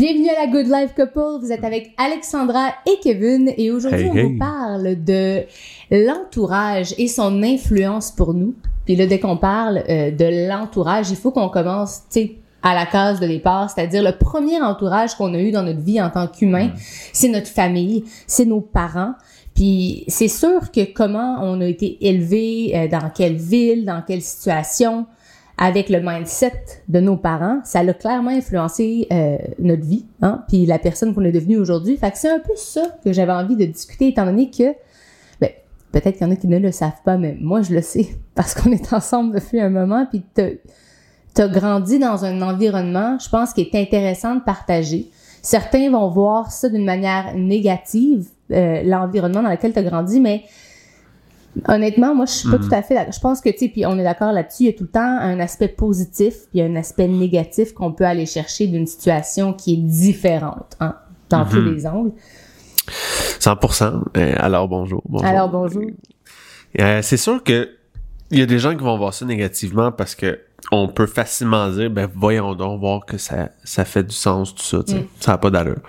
Bienvenue à la Good Life Couple. Vous êtes avec Alexandra et Kevin et aujourd'hui Hey, on hey. vous parle de l'entourage et son influence pour nous. Puis là, dès qu'on parle euh, de l'entourage, il faut qu'on commence, tu sais, à la case de départ, c'est-à-dire le premier entourage qu'on a eu dans notre vie en tant qu'humain, c'est notre famille, c'est nos parents. Puis c'est sûr que comment on a été élevé, euh, dans quelle ville, dans quelle situation, avec le mindset de nos parents, ça a clairement influencé euh, notre vie, hein, puis la personne qu'on est devenue aujourd'hui. Fait que c'est un peu ça que j'avais envie de discuter, étant donné que, ben, peut-être qu'il y en a qui ne le savent pas, mais moi je le sais, parce qu'on est ensemble depuis un moment, puis t'as as grandi dans un environnement, je pense, qui est intéressant de partager. Certains vont voir ça d'une manière négative, euh, l'environnement dans lequel tu as grandi, mais honnêtement, moi, je suis pas Mhm. tout à fait d'accord. Je pense que, tu sais, puis on est d'accord là-dessus, il y a tout le temps un aspect positif, puis un aspect négatif qu'on peut aller chercher d'une situation qui est différente, hein, dans tous Mhm. les angles. 100%. Euh, alors bonjour. bonjour. Alors, bonjour. Euh, c'est sûr que il y a des gens qui vont voir ça négativement parce que on peut facilement dire ben voyons donc voir que ça ça fait du sens tout ça, tu sais. Mm. ça a pas d'allure.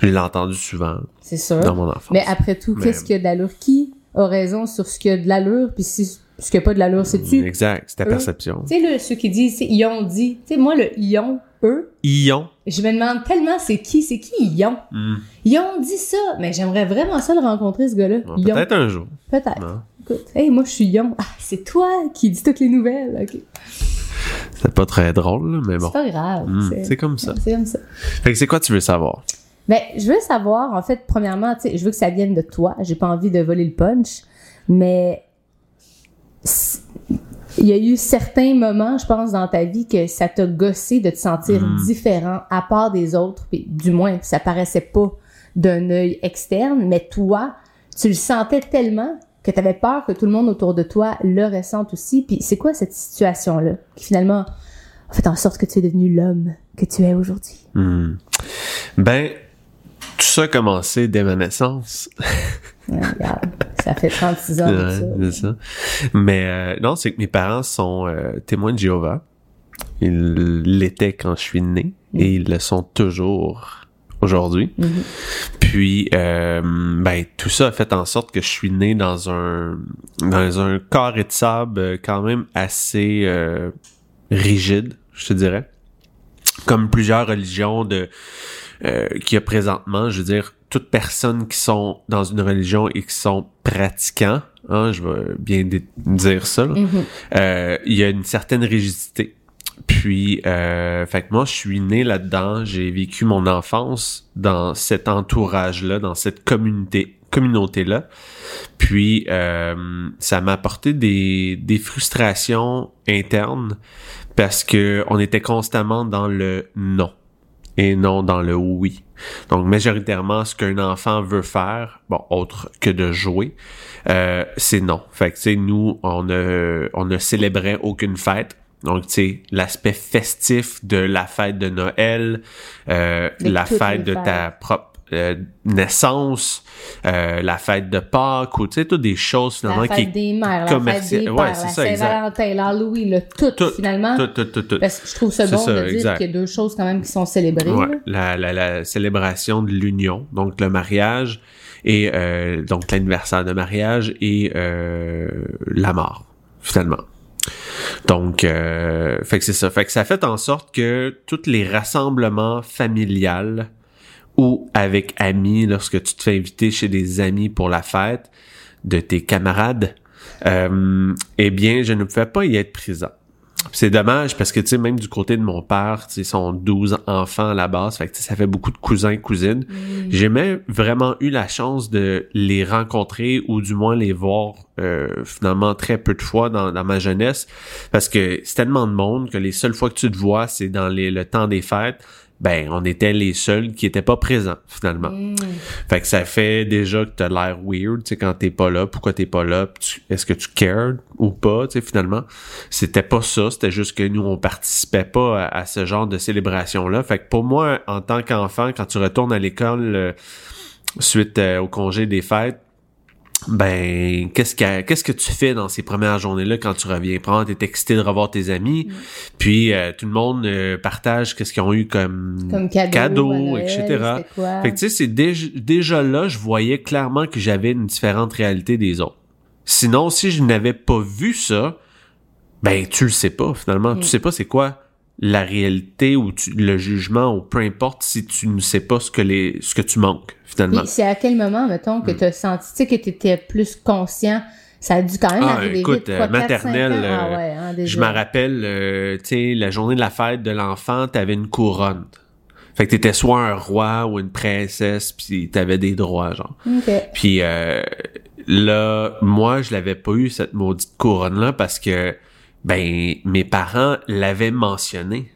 Je l'ai entendu souvent C'est sûr. dans mon enfance. Mais après tout, Mais- qu'est-ce qu'il y a de l'allure? Qui a raison sur ce qu'il y a de l'allure, puis si, ce qui a pas de l'allure, c'est-tu? Exact, c'est ta eux? perception. Tu sais, ceux qui disent, c'est ils ont dit. Tu sais, moi, le ion, eux, Ion. je me demande tellement c'est qui, c'est qui Ion? Hmm. Ils ont dit ça, mais j'aimerais vraiment ça le rencontrer, ce gars-là. Peut-être un jour. Peut-être. Écoute, hey, moi, je suis Ion. Ah, c'est toi qui dis toutes les nouvelles. OK. C'est pas très drôle, mais bon. C'est pas grave. Hmm, C'est comme ça. C'est comme ça. Fait que c'est quoi tu veux savoir? Ben, je veux savoir, en fait, premièrement, tu sais, je veux que ça vienne de toi. J'ai pas envie de voler le punch, mais il y a eu certains moments, je pense, dans ta vie que ça t'a gossé de te sentir Mhm. différent à part des autres, puis du moins, ça paraissait pas d'un œil externe, mais toi, tu le sentais tellement que tu avais peur que tout le monde autour de toi le ressente aussi. Puis c'est quoi cette situation-là qui finalement a fait en sorte que tu es devenu l'homme que tu es aujourd'hui? Hmm. Ben, tout ça a commencé dès ma naissance. Regarde, ça fait 36 ans Ouais, ça. Mais euh, non, c'est que mes parents sont euh, témoins de Jéhovah. Ils l'étaient quand je suis né et ils le sont toujours aujourd'hui. Mhm. Puis, euh, ben, tout ça a fait en sorte que je suis né dans un dans un carré de sable euh, quand même assez euh, rigide, je te dirais. Comme plusieurs religions de euh, qu'il y a présentement, je veux dire, toutes personnes qui sont dans une religion et qui sont pratiquants, hein, je vais bien dire ça, là, Mhm. euh, il y a une certaine rigidité. Puis, euh, fait que moi, je suis né là-dedans. J'ai vécu mon enfance dans cet entourage-là, dans cette communauté, communauté-là. Puis, euh, ça m'a apporté des, des frustrations internes parce que on était constamment dans le non et non dans le oui. Donc, majoritairement, ce qu'un enfant veut faire, bon, autre que de jouer, euh, c'est non. Fait que, tu sais, nous, on ne, on ne célébrait aucune fête. Donc, tu sais, l'aspect festif de la fête de Noël, euh, la fête de ta propre euh, naissance, euh, la fête de Pâques, ou tu sais, toutes des choses finalement La qui fête des mères, la fête des ouais, pères, c'est la ça, exact. Saint-Valentin, l'Halloween, le tout, Tout, finalement. tout, tout, tout, tout. Parce que je trouve ça C'est bon ça, de dire qu'il y a deux choses quand même qui sont célébrées. Ouais, la, la, la célébration de l'union, donc le mariage et euh, donc l'anniversaire de mariage et euh, la mort finalement. Donc, euh, fait que c'est ça. Fait que ça fait en sorte que tous les rassemblements familiales ou avec amis, lorsque tu te fais inviter chez des amis pour la fête de tes camarades, euh, eh bien, je ne pouvais pas y être présent. C'est dommage parce que, tu sais, même du côté de mon père, tu sais, ils sont 12 enfants à la base, fait que, ça fait beaucoup de cousins et cousines. J'ai jamais vraiment eu la chance de les rencontrer ou du moins les voir euh, finalement très peu de fois dans, dans ma jeunesse parce que c'est tellement de monde que les seules fois que tu te vois, c'est dans les, le temps des fêtes. Ben, on était les seuls qui étaient pas présents finalement. Mm. Fait que ça fait déjà que t'as l'air weird, tu sais, quand t'es pas là, pourquoi t'es pas là, est-ce que tu cared ou pas, tu sais, finalement? C'était pas ça, c'était juste que nous, on participait pas à, à ce genre de célébration-là. Fait que pour moi, en tant qu'enfant, quand tu retournes à l'école euh, suite euh, au congé des fêtes, ben qu'est-ce que qu'est-ce que tu fais dans ces premières journées-là quand tu reviens? Prendre t'es excité de revoir tes amis puis euh, tout le monde euh, partage qu'est-ce qu'ils ont eu comme, Comme cadeau, etc Noël, quoi? fait que tu sais c'est déjà, déjà là je voyais clairement que j'avais une différente réalité des autres. Sinon si je n'avais pas vu ça ben tu le sais pas finalement. Mm. tu sais pas c'est quoi la réalité ou tu- le jugement ou peu importe si tu ne sais pas ce que les ce que tu manques finalement c'est à quel moment, mettons, que tu as senti, tu sais, que tu étais plus conscient? Ça a dû quand même Ah, arriver écoute, vite. quoi, maternelle? Ah euh, ouais, hein, déjà. Je me rappelle, euh, tu sais, la journée de la fête de l'enfant, t'avais une couronne. Fait que t'étais soit un roi ou une princesse, puis t'avais des droits, genre. OK. Puis euh, là, moi, je l'avais pas eu, cette maudite couronne-là, parce que, ben, mes parents l'avaient mentionné.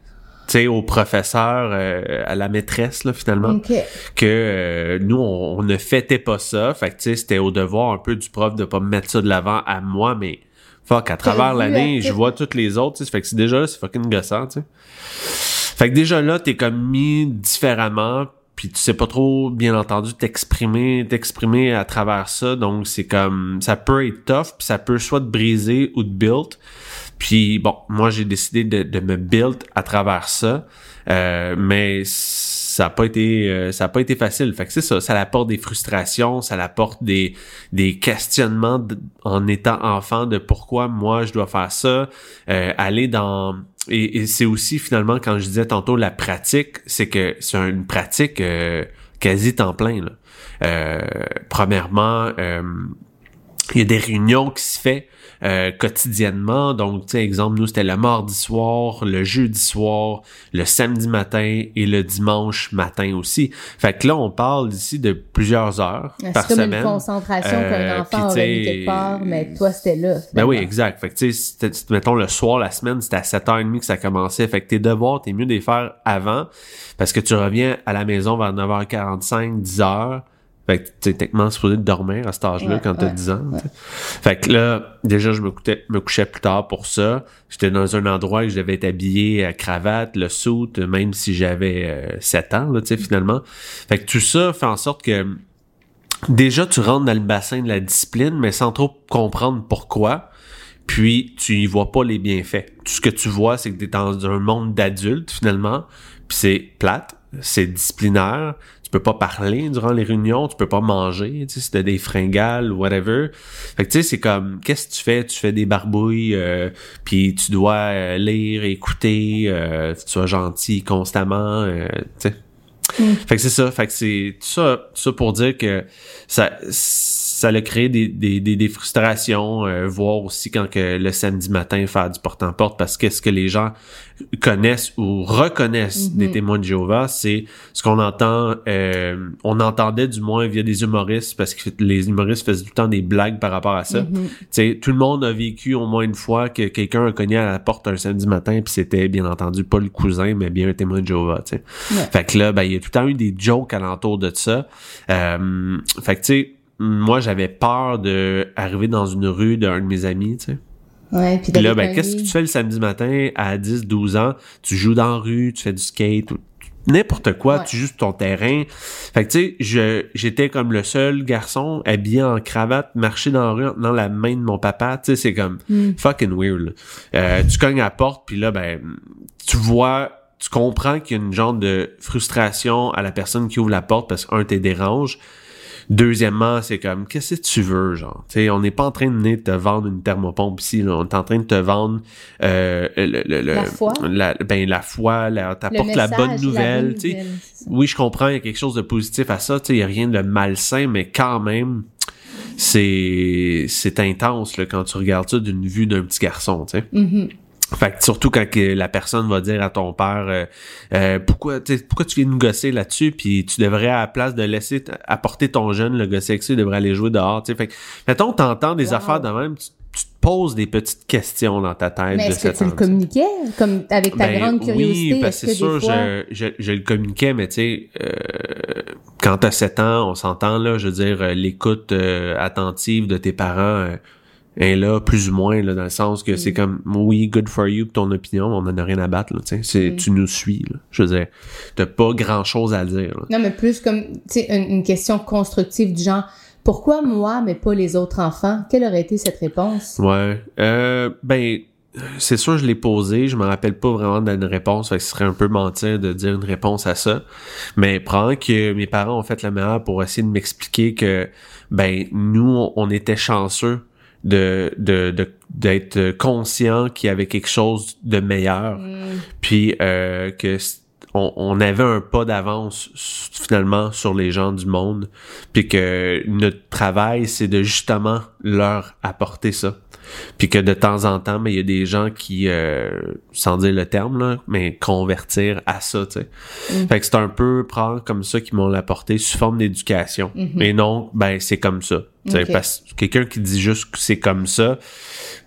Tu sais, au professeur, euh, à la maîtresse, là, finalement OK. que euh, nous on, on ne fêtait pas ça. Fait que tu sais c'était au devoir un peu du prof de pas me mettre ça de l'avant à moi mais fuck à travers l'année je vois toutes les autres tu sais. Fait que c'est déjà là c'est fucking gossant tu sais. Fait que déjà là t'es comme mis différemment puis tu sais pas trop bien entendu t'exprimer t'exprimer à travers ça. Donc c'est comme ça peut être tough puis ça peut soit te briser ou te build puis bon, moi j'ai décidé de, de me build à travers ça, euh, mais ça a pas été euh, ça a pas été facile. Fait que c'est ça, ça apporte des frustrations, ça apporte des des questionnements en étant enfant de pourquoi moi je dois faire ça, euh, aller dans et, et c'est aussi finalement quand je disais tantôt la pratique, c'est que c'est une pratique euh, quasi temps plein là. Euh, premièrement, euh, il y a des réunions qui se fait euh, quotidiennement. Donc, tu sais, exemple, nous, c'était le mardi soir, le jeudi soir, le samedi matin et le dimanche matin aussi. Fait que là, on parle d'ici de plusieurs heures C'est par comme semaine. une concentration Euh, qu'un enfant aurait mis quelque part, mais toi, c'était là. Ben oui, exact. Fait que tu sais, mettons le soir, la semaine, c'était à 7h30 que ça commençait. Fait que tes devoirs, t'es mieux de les faire avant parce que tu reviens à la maison vers 9h45, 10h. Fait que tu sais, techniquement, supposé de dormir à cet âge-là Ouais, quand t'as ouais, 10 ans. Fait que là, déjà, je me, couchais plus tard pour ça. J'étais dans un endroit où je devais être habillé à cravate, le suit, même si j'avais euh, 7 ans, là, tu sais, finalement. Fait que tout ça fait en sorte que déjà tu rentres dans le bassin de la discipline, mais sans trop comprendre pourquoi. Puis tu y vois pas les bienfaits. Tout ce que tu vois, c'est que tu es dans un monde d'adultes finalement, puis c'est plate, c'est disciplinaire. Tu peux pas parler durant les réunions, tu peux pas manger, tu sais, c'était des fringales ou whatever. Fait que tu sais, c'est comme qu'est-ce que tu fais? Tu fais des barbouilles, euh, puis tu dois euh, lire, écouter, euh, tu sois gentil constamment, euh, tu sais. Fait que c'est ça. Fait que c'est tout ça, tout ça pour dire que ça, ça a créé des, des, des, des frustrations, euh, voir aussi quand que le samedi matin faire du porte-en-porte parce que ce que les gens connaissent ou reconnaissent Mhm. des témoins de Jéhovah, c'est ce qu'on entend, euh, on entendait du moins via des humoristes parce que les humoristes faisaient tout le temps des blagues par rapport à ça. Mhm. Tu sais, tout le monde a vécu au moins une fois que quelqu'un a cogné à la porte un samedi matin puis c'était bien entendu pas le cousin mais bien un témoin de Jéhovah. Ouais. Fait que là, ben, il y a tout le temps eu des jokes alentour de ça. Euh, fait que, tu sais, moi, j'avais peur de arriver dans une rue d'un de mes amis, tu sais. Ouais, puis là, ben, qu'est-ce que tu fais le samedi matin à 10, 12 ans? Tu joues dans la rue, tu fais du skate, ou n'importe quoi, Ouais. tu joues sur ton terrain. Fait que, tu sais, je, j'étais comme le seul garçon habillé en cravate, marcher dans la rue en tenant la main de mon papa. Tu sais, c'est comme Hmm. fucking weird. Euh, tu cognes à la porte, puis là, ben, tu vois, tu comprends qu'il y a une genre de frustration à la personne qui ouvre la porte parce que, un, t'es dérange. Deuxièmement, c'est comme, qu'est-ce que tu veux, genre? Tu sais, on n'est pas en train de venir te vendre une thermopompe ici, là. On est en train de te vendre, euh, le, le- le- La foi. la- ben, la foi, la, bonne nouvelle. Oui, je comprends, il y a quelque chose de positif à ça, tu sais, il y a rien de malsain, mais quand même, c'est, c'est intense, là, quand tu regardes ça d'une vue d'un petit garçon, tu sais. Mhm. Fait que surtout quand la personne va dire à ton père euh, euh, pourquoi pourquoi tu viens nous gosser là-dessus puis tu devrais à la place de laisser apporter ton jeune le gosser avec ça, il devrait aller jouer dehors, tu sais. Fait que mettons t'entends des Wow. affaires de même, tu, tu te poses des petites questions dans ta tête Mais est-ce que tu le communiquais comme avec ta Ben, grande curiosité? Oui, parce est-ce que que c'est sûr, fois je, je, je le communiquais, mais tu sais, euh, quand t'as 7 ans, on s'entend, là, je veux dire, euh, l'écoute euh, attentive de tes parents est là, plus ou moins, là, dans le sens que Mm. c'est comme, oui, good for you ton opinion, on en a rien à battre, là, tu sais, c'est, Mm. tu nous suis, là, je veux dire, t'as pas grand-chose à dire, là. Non, mais plus comme, tu sais, une, une question constructive du genre, Pourquoi moi, mais pas les autres enfants? Quelle aurait été cette réponse? Ouais. Euh, ben, c'est sûr, je l'ai posé. Je me rappelle pas vraiment d'une réponse. Fait que ce serait un peu mentir de dire une réponse à ça. Mais prends que mes parents ont fait le meilleur pour essayer de m'expliquer que, ben, nous, on était chanceux de de d'être conscient qu'il y avait quelque chose de meilleur. Mm. puis euh, que on, on avait un pas d'avance finalement sur les gens du monde. Puis que notre travail c'est de justement leur apporter ça puis que de temps en temps mais il y a des gens qui euh, sans dire le terme là mais convertir à ça tu sais Mm. fait que c'est un peu prendre comme ça qu'ils m'ont l'apporté sous forme d'éducation mais non ben c'est comme ça Mm-hmm. Parce que quelqu'un qui dit juste que c'est comme ça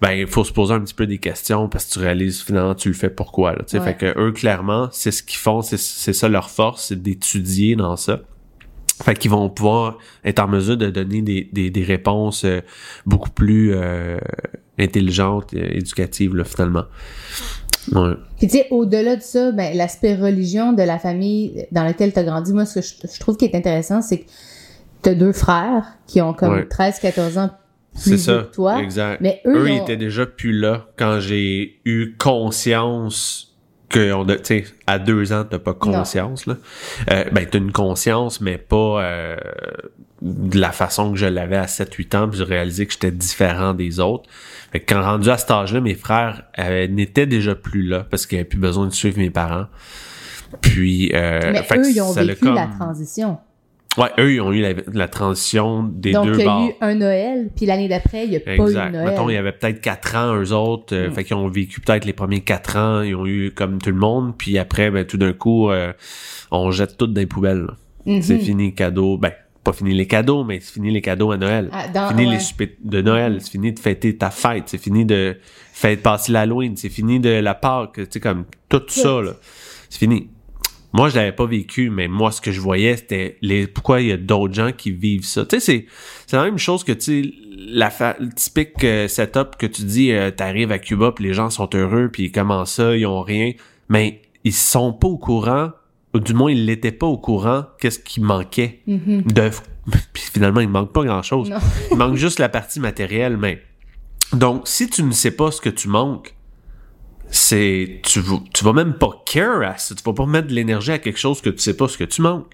ben il faut se poser un petit peu des questions parce que tu réalises finalement tu le fais pourquoi là tu sais Ouais. fait que eux clairement c'est ce qu'ils font c'est c'est ça leur force c'est d'étudier dans ça fait qu'ils vont pouvoir être en mesure de donner des, des, des réponses euh, beaucoup plus euh, intelligentes et éducatives là finalement ouais. Puis tu sais, au-delà de ça, ben, l'aspect religion de la famille dans laquelle tu as grandi, moi, ce que je, je trouve qui est intéressant, c'est que tu as deux frères qui ont comme Ouais. 13-14 ans plus c'est ça que toi. exact Mais eux, eux ils ils ont- étaient déjà plus là quand j'ai eu conscience que on a, tu sais, à deux ans, t'as pas conscience, là. Euh, ben, t'as une conscience, mais pas euh, de la façon que je l'avais à 7-8 ans, puis j'ai réalisé que j'étais différent des autres. Fait que quand rendu à cet âge-là, mes frères euh, n'étaient déjà plus là, parce qu'ils n'avaient plus besoin de suivre mes parents. Puis, euh, mais fait que eux, ils ont vécu la transition. Ouais, eux, ils ont eu la, la transition des Donc, deux il y a eu un Noël, puis l'année d'après, il n'y a pas eu Exact. Noël. Mettons, il y avait peut-être quatre ans, eux autres. euh, Mm. Fait qu'ils ont vécu peut-être les premiers quatre ans. Ils ont eu comme tout le monde. Puis après, ben, tout d'un coup, euh, on jette tout dans les poubelles. Mhm. C'est fini les cadeaux. Ben, pas fini les cadeaux, mais c'est fini les cadeaux à Noël. Ah, dans- fini ouais. les soupers de Noël. C'est fini de fêter ta fête. C'est fini de faire passer l'Halloween. C'est fini de la Pâques. Tu sais, comme tout ça, là. C'est fini. Moi, je l'avais pas vécu, mais moi, ce que je voyais, c'était les pourquoi il y a d'autres gens qui vivent ça. Tu sais, c'est c'est la même chose que tu sais la fa- le typique euh, setup que tu dis, euh, t'arrives à Cuba puis les gens sont heureux puis comment ça, ils ont rien, mais ils sont pas au courant, ou du moins ils l'étaient pas au courant, qu'est-ce qui manquait Mhm. de puis finalement il manque pas grand chose. Non. il manque juste la partie matérielle, mais donc si tu ne sais pas ce que tu manques c'est tu vas- tu vas même pas care à ça, tu vas pas mettre de l'énergie à quelque chose que tu sais pas ce que tu manques.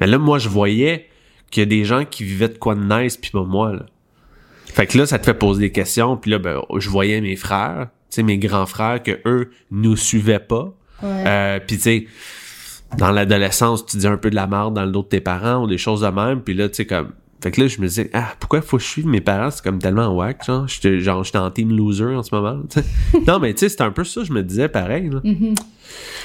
Mais là moi je voyais qu'il y a des gens qui vivaient de quoi de nice puis pas moi là. Fait que là ça te fait poser des questions puis là ben je voyais mes frères, tu sais mes grands frères que eux nous suivaient pas. Ouais. Euh, puis tu sais dans l'adolescence, tu dis un peu de la merde dans le dos de tes parents ou des choses de même, puis là tu sais comme fait que là je me disais ah pourquoi faut que je suive mes parents, c'est comme tellement whack genre, j'étais genre j'étais en team loser en ce moment. Non mais tu sais c'était un peu ça je me disais pareil là. Mhm.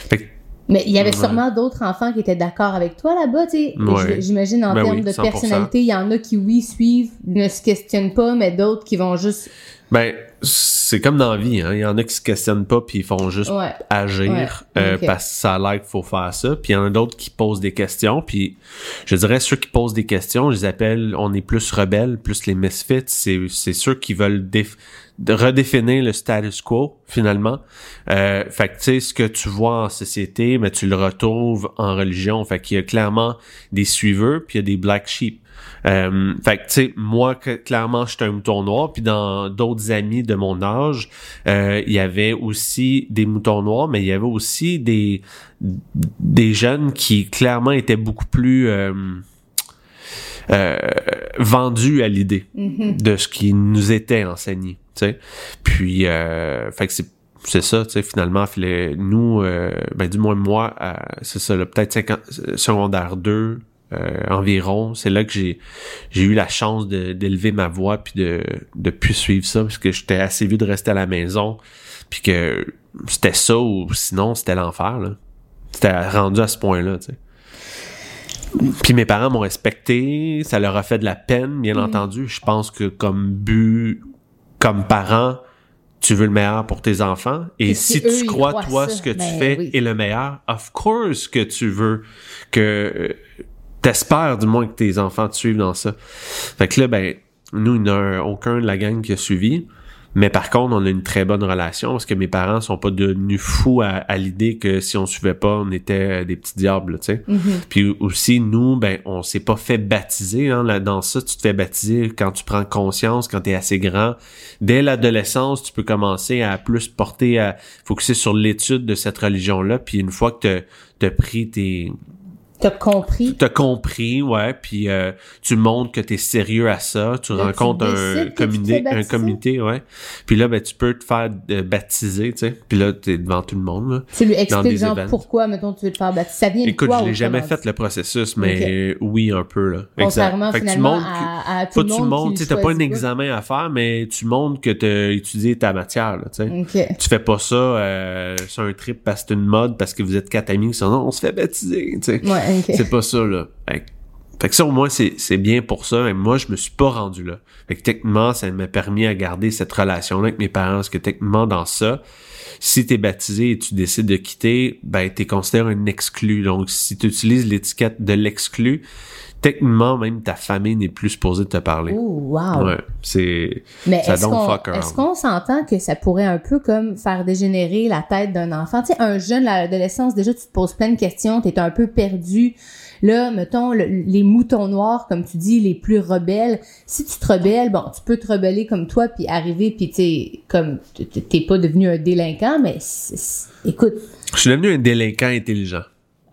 Fait que Mais il y avait Ouais. sûrement d'autres enfants qui étaient d'accord avec toi là-bas, tu sais. Ouais. J'imagine en Ben termes oui, de 100%. personnalité, il y en a qui, oui, suivent, ne se questionnent pas, mais d'autres qui vont juste. Ben, c'est comme dans la vie, hein. Il y en a qui se questionnent pas puis ils font juste Ouais. agir Ouais, euh, parce que ça a l'air qu'il faut faire ça. Puis il y en a d'autres qui posent des questions. Puis je dirais ceux qui posent des questions, je les appelle, on est plus rebelles, plus les misfits. C'est, c'est ceux qui veulent déf- redéfinir le status quo finalement. Euh, fait que tu sais ce que tu vois en société, mais tu le retrouves en religion. Fait qu'il y a clairement des suiveurs puis il y a des black sheep. Euh, fait que, tu sais, moi, que- clairement, j'étais un mouton noir. Puis dans d'autres amis de mon âge, euh, il y avait aussi des moutons noirs, mais il y avait aussi des, des jeunes qui, clairement, étaient beaucoup plus euh, euh, vendus à l'idée Mhm. de ce qui nous était enseigné, tu sais. Puis, euh, fait que c'est c'est ça, tu sais, finalement, nous, euh, ben, du moins moi, euh, c'est ça, là, peut-être 50 secondaire 2, euh, environ, c'est là que j'ai j'ai eu la chance d'élever ma voix puis de de plus suivre ça parce que j'étais assez vieux de rester à la maison puis que c'était ça ou sinon c'était l'enfer là. C'était rendu à ce point-là, tu sais. Puis mes parents m'ont respecté, ça leur a fait de la peine, bien entendu. Je pense que comme but, comme parent, tu veux le meilleur pour tes enfants. Et, Et si, si eux, tu crois, toi, ça, ce que tu ben fais oui. est le meilleur, of course que tu veux que euh, t'espères du moins que tes enfants te suivent dans ça. Fait que là, ben, nous, il n'y a aucun de la gang qui a suivi. Mais par contre, on a une très bonne relation parce que mes parents sont pas devenus fous à, à l'idée que si on suivait pas, on était des petits diables, tu sais. Mhm. Puis aussi, nous, ben, on s'est pas fait baptiser. Hein, là, dans ça, tu te fais baptiser quand tu prends conscience, quand tu es assez grand. Dès l'adolescence, tu peux commencer à plus porter, à focuser sur l'étude de cette religion-là. Puis une fois que tu as pris tes T'as compris. T'as compris, ouais, puis euh, tu montres que t'es sérieux à ça, tu Là, rencontres tu un comité, un comité, ouais. Puis là, ben tu peux te faire euh, baptiser, tu sais. Puis là, t'es devant tout le monde. Là. Tu lui expliques genre events. pourquoi, mettons, tu veux te faire baptiser. Ça vient de Écoute, quoi, je l'ai jamais fait le processus, mais oui, un peu là. Contrairement Fait que tu finalement montres à, à tout pas le tu monde tu t'as pas un examen à faire, mais tu montres que t'as étudié ta matière, là, tu sais. Ok. Tu fais pas ça euh, sur un trip parce que c'est une mode, parce que vous êtes quatre amis qui sont non, on se fait baptiser, tu sais. Ouais, C'est pas ça, là. Fait que ça, au moins, c'est, c'est bien pour ça. Mais moi, je me suis pas rendu là. Fait que techniquement, ça m'a permis à garder cette relation-là avec mes parents. Parce que techniquement, dans ça, si t'es baptisé et tu décides de quitter, ben, t'es considéré un exclu. Donc, si tu utilises l'étiquette de l'exclu, techniquement, même ta famille n'est plus supposée te parler. Ouh, wow. Ouais, c'est... Mais Ça est-ce qu'on fuck around. est-ce qu'on s'entend que ça pourrait un peu comme faire dégénérer la tête d'un enfant? Tu sais, un jeune à l'adolescence, déjà, tu te poses plein de questions, t'es un peu perdu. Là, mettons, le- les moutons noirs, comme tu dis, les plus rebelles. Si tu te rebelles, bon, tu peux te rebeller comme toi, puis arriver, puis tu comme, t'es pas devenu un délinquant, mais c'est- c'est- écoute, Je suis devenu un délinquant intelligent.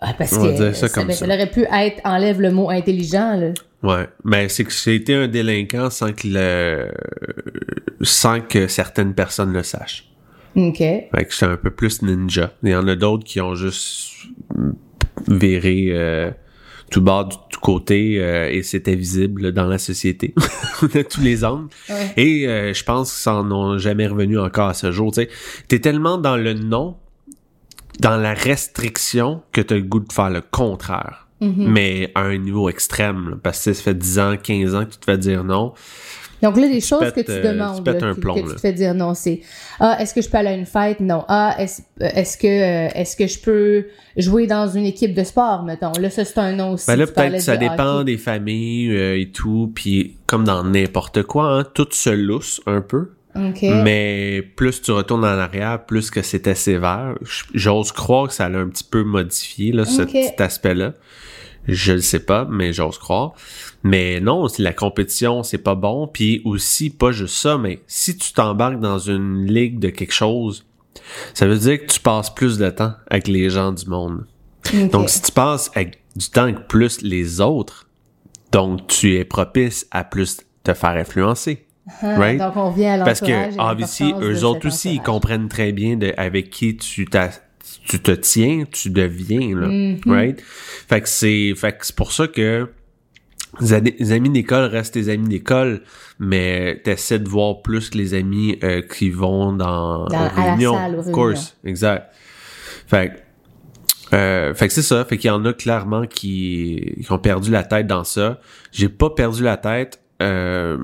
ah, parce On va que dire ça comme ben, ça. aurait pu être, enlève le mot intelligent, là. Ouais, mais c'est que j'ai été un délinquant sans que le sans que certaines personnes le sachent. OK. Fait que j'étais un peu plus ninja. Il y en a d'autres qui ont juste viré euh, tout bas, du tout côté euh, et c'était visible dans la société de tous les angles. Ouais. Et euh, je pense qu'ils s'en ont jamais revenu encore à ce jour. Tu sais, t'es tellement dans le non, dans la restriction que t'as le goût de faire le contraire. Mhm. Mais à un niveau extrême, là, parce que ça fait 10 ans, 15 ans que tu te fais dire non. Donc là, les choses pètes, que tu euh, demandes, tu là, un que, plomb, que tu te fais dire non, c'est ah est-ce que je peux aller à une fête? Non. Ah est-ce euh, que euh, est-ce que je peux jouer dans une équipe de sport mettons? Là, ça c'est un non aussi. Ben là, peut-être que ça de dépend hockey. des familles euh, et tout, puis comme dans n'importe quoi, hein, tout se lousse un peu. Ok. Mais plus tu retournes en arrière, plus que c'était sévère. J'ose croire que ça l'a un petit peu modifié, là, ce Ok. petit aspect-là. Je le sais pas, mais j'ose croire. Mais non, si la compétition, c'est pas bon. Puis aussi, pas juste ça, mais si tu t'embarques dans une ligue de quelque chose, ça veut dire que tu passes plus de temps avec les gens du monde. Donc, si tu passes avec du temps avec plus les autres, donc tu es propice à plus te faire influencer. Ah, right? Donc on à Parce que, de eux autres aussi, ils comprennent très bien de, avec qui tu, t'as- tu te tiens, tu deviens, là. Mhm. Right? Fait que c'est, fait que c'est pour ça que les, amis d'école restent tes amis d'école, mais t'essaies de voir plus que les amis euh, qui vont dans, Dans- aux à la réunions. salle, aux course. Exact. Fait que, euh, fait que c'est ça. Fait qu'il y en a clairement qui, qui ont perdu la tête dans ça. J'ai pas perdu la tête. Euh,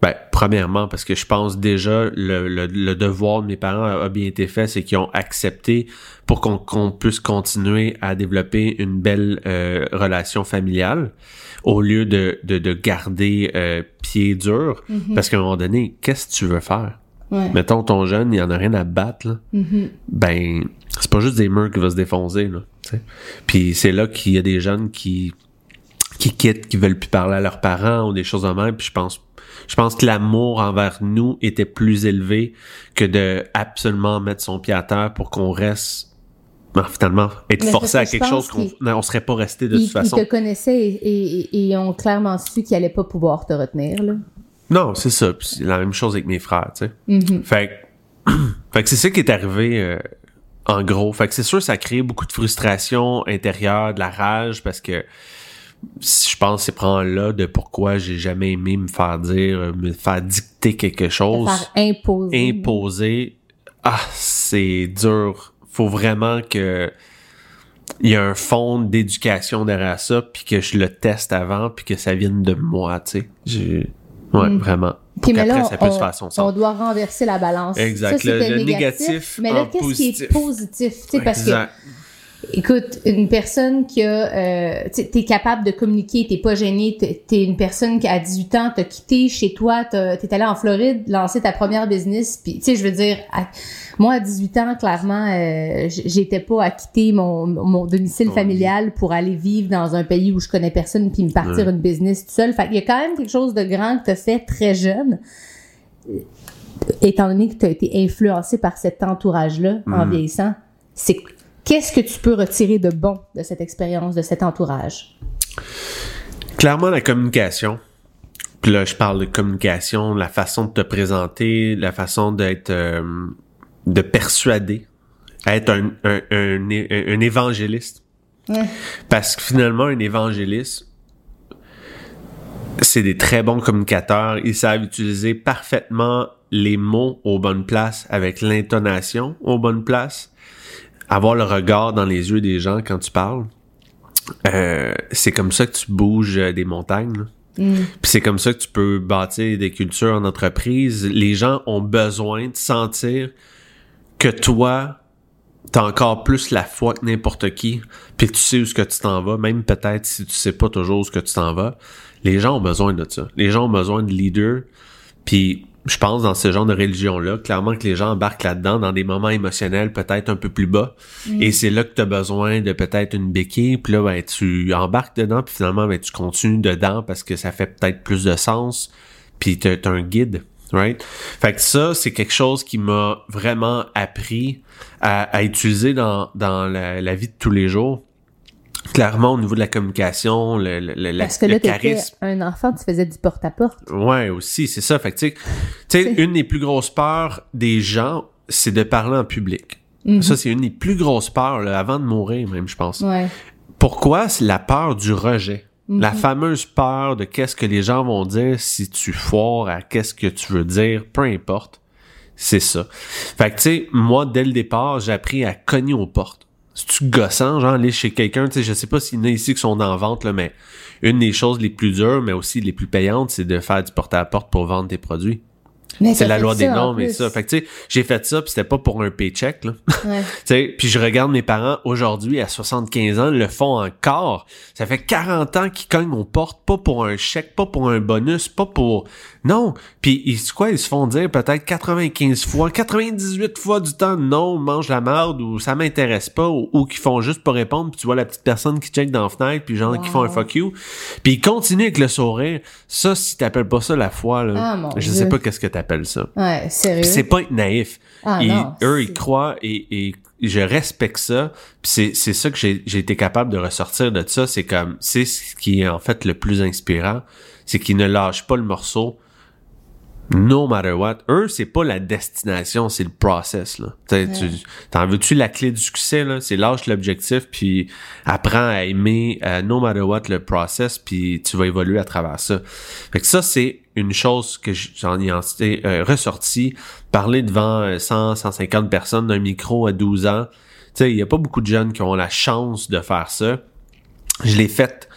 ben, premièrement, parce que je pense déjà le, le, le devoir de mes parents a, a bien été fait, c'est qu'ils ont accepté pour qu'on qu'on puisse continuer à développer une belle euh, relation familiale au lieu de, de, de garder euh, pied dur. Parce qu'à un moment donné, qu'est-ce que tu veux faire? Ouais. Mettons ton jeune, il en a rien à battre, là. Mhm. Ben, c'est pas juste des murs qui vont se défoncer, là. Puis c'est là qu'il y a des jeunes qui qui quittent, qui veulent plus parler à leurs parents ou des choses de même. Puis je pense, je pense que l'amour envers nous était plus élevé que de absolument mettre son pied à terre pour qu'on reste, ben, finalement, être Mais forcé à quelque chose qu'on non, on serait pas resté de toute façon. ils te connaissaient et, et- et ont clairement su qu'ils allaient pas pouvoir te retenir là. Non, c'est ça. C'est la même chose avec mes frères, tu sais. Mhm. Fait que, fait que c'est ça qui est arrivé euh, en gros. Fait que c'est sûr ça a créé beaucoup de frustration intérieure, de la rage parce que je pense que c'est probablement là de pourquoi j'ai jamais aimé me faire dire, me faire dicter quelque chose, faire imposer. imposer. Ah, c'est dur. Faut vraiment que il y a un fond d'éducation derrière ça, puis que je le teste avant, puis que ça vienne de moi, tu sais. Ouais, Mm. vraiment. Pour mais qu'après, là, ça puisse on, faire son on sens. doit renverser la balance. Exact. Ça, Le- le négatif. négatif Mais là, qu'est-ce qui est positif. Tu sais, parce que. Écoute, une personne qui a, euh, t'es capable de communiquer, t'es pas gêné, t'es une personne qui a 18 ans, t'as quitté chez toi, t'as- t'es allé en Floride, lancer ta première business, puis tu sais, je veux dire, à- moi à 18 ans, clairement, euh, j'étais pas à quitter mon, mon domicile familial pour aller vivre dans un pays où je connais personne puis me partir Ouais. une business tout seul. Fait qu'il y a quand même quelque chose de grand que t'as fait très jeune étant donné que tu as été influencé par cet entourage-là en Mhm. vieillissant, c'est qu'est-ce que tu peux retirer de bon de cette expérience, de cet entourage? Clairement, la communication. Puis là, je parle de communication, la façon de te présenter, la façon d'être, euh, de persuader, être un, un, un, é- un évangéliste. Ouais. Parce que finalement, un évangéliste, c'est des très bons communicateurs. Ils savent utiliser parfaitement les mots aux bonnes places avec l'intonation aux bonnes places. Avoir le regard dans les yeux des gens quand tu parles. Euh, c'est comme ça que tu bouges euh, des montagnes. Mm. Puis c'est comme ça que tu peux bâtir des cultures en entreprise. Les gens ont besoin de sentir que toi, t'as encore plus la foi que n'importe qui, puis tu sais où ce que tu t'en vas, même peut-être si tu sais pas toujours où ce que tu t'en vas. Les gens ont besoin de ça. Les gens ont besoin de leaders. Puis je pense dans ce genre de religion-là, clairement que les gens embarquent là-dedans dans des moments émotionnels peut-être un peu plus bas. Et c'est là que tu as besoin de peut-être une béquille. Puis là, ben, tu embarques dedans, puis finalement, ben, tu continues dedans parce que ça fait peut-être plus de sens. Puis t'as un guide, right? Fait que ça, c'est quelque chose qui m'a vraiment appris à, à utiliser dans, dans la, la vie de tous les jours. Clairement, au niveau de la communication, le, le, le, Parce que le là, charisme. un enfant, tu faisais du porte-à-porte. Ouais, aussi, c'est ça. Fait que, tu sais, tu sais, une des plus grosses peurs des gens, c'est de parler en public. Mhm. Ça, c'est une des plus grosses peurs, là, avant de mourir, même, je pense. Ouais. Pourquoi? C'est la peur du rejet? Mhm. La fameuse peur de qu'est-ce que les gens vont dire si tu foires à qu'est-ce que tu veux dire, peu importe. C'est ça. Fait que, tu sais, moi, dès le départ, j'ai appris à cogner aux portes. C'est-tu gossant, genre, aller chez quelqu'un, tu sais, je sais pas s'il y en a ici qui sont en vente, là, mais une des choses les plus dures, mais aussi les plus payantes, c'est de faire du porte-à-porte pour vendre tes produits. C'est la loi des normes et ça. Fait que, tu sais, j'ai fait ça, puis c'était pas pour un paycheck, là. Ouais. Tu sais, puis je regarde mes parents aujourd'hui à 75 ans le font encore. Ça fait 40 ans qu'ils cognent aux portes, pas pour un chèque, pas pour un bonus, pas pour non. Puis ils quoi ils se font dire peut-être 95 fois, 98 fois du temps non, mange la merde ou ça m'intéresse pas ou, ou qu'ils font juste pas répondre, puis tu vois la petite personne qui check dans la fenêtre puis genre qui font un fuck you. Puis ils continuent avec le sourire. Ça si t'appelles pas ça la foi là, Ah, je Dieu. sais pas qu'est-ce que t'appelles ça. Ouais, sérieux? Puis c'est pas être naïf. Ah, Ils- non, eux, ils croient et, et je respecte ça. Puis c'est, ça que j'ai, été capable de ressortir de ça. C'est comme, c'est ce qui est en fait le plus inspirant. C'est qu'ils ne lâchent pas le morceau. No matter what. Eux, c'est pas la destination, c'est le process, là. Tu, t'en veux-tu la clé du succès, là? C'est lâche l'objectif, puis apprends à aimer, euh, no matter what, le process, puis tu vas évoluer à travers ça. Fait que ça, c'est une chose que j'en ai en- euh, ressorti. Parler devant euh, 100, 150 personnes d'un micro à 12 ans. Tu sais, il y a pas beaucoup de jeunes qui ont la chance de faire ça. Je l'ai fait.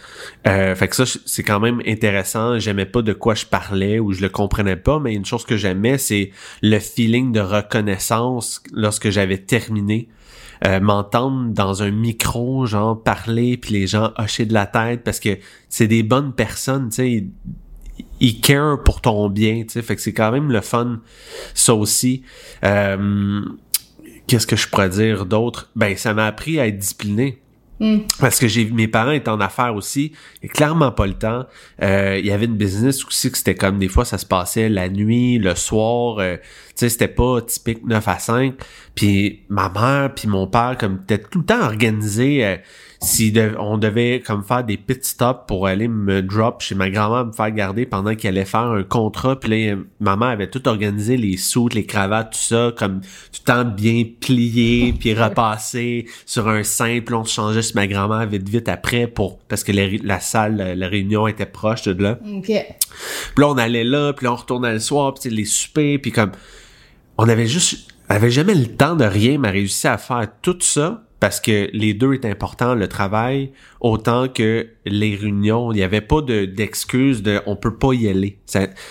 Euh, fait que ça, c'est quand même intéressant. J'aimais pas de quoi je parlais ou je le comprenais pas, mais une chose que j'aimais, c'est le feeling de reconnaissance lorsque j'avais terminé. Euh, m'entendre dans un micro, genre parler, puis les gens hocher de la tête parce que c'est des bonnes personnes, tu sais. Ils care pour ton bien, tu sais. Fait que c'est quand même le fun, ça aussi. Euh, Qu'est-ce que je pourrais dire d'autre? Ben, ça m'a appris à être discipliné. Mm. Parce que j'ai mes parents étaient en affaires aussi, et clairement pas le temps. Euh, Il y avait une business aussi que c'était comme des fois ça se passait la nuit, le soir. euh, tu sais, c'était pas typique 9 à 5. Puis ma mère puis mon père comme peut-être tout le temps organisé. euh, si de- on devait comme faire des pit stops pour aller me drop chez ma grand-mère me faire garder pendant qu'elle allait faire un contrat puis là ma mère avait tout organisé les sous les cravates tout ça comme tout le temps bien plié puis repassé sur un simple on se changeait chez ma grand-mère vite vite après pour parce que la, la salle la, la réunion était proche de là OK. puis là, on allait là, puis là, on retournait le soir, puis les soupers, puis comme... On avait juste... On avait jamais le temps de rien, mais réussi à faire tout ça parce que les deux est important, le travail autant que les réunions. Il n'y avait pas de d'excuses de on peut pas y aller.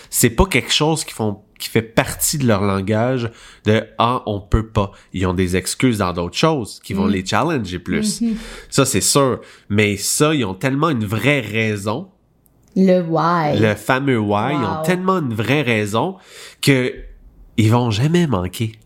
C'est pas quelque chose qui font qui fait partie de leur langage de ah on peut pas. Ils ont des excuses dans d'autres choses qui vont les challenger plus. Ça c'est sûr, mais ça ils ont tellement une vraie raison Le why. le fameux why, ils ont tellement une vraie raison que ils vont jamais manquer.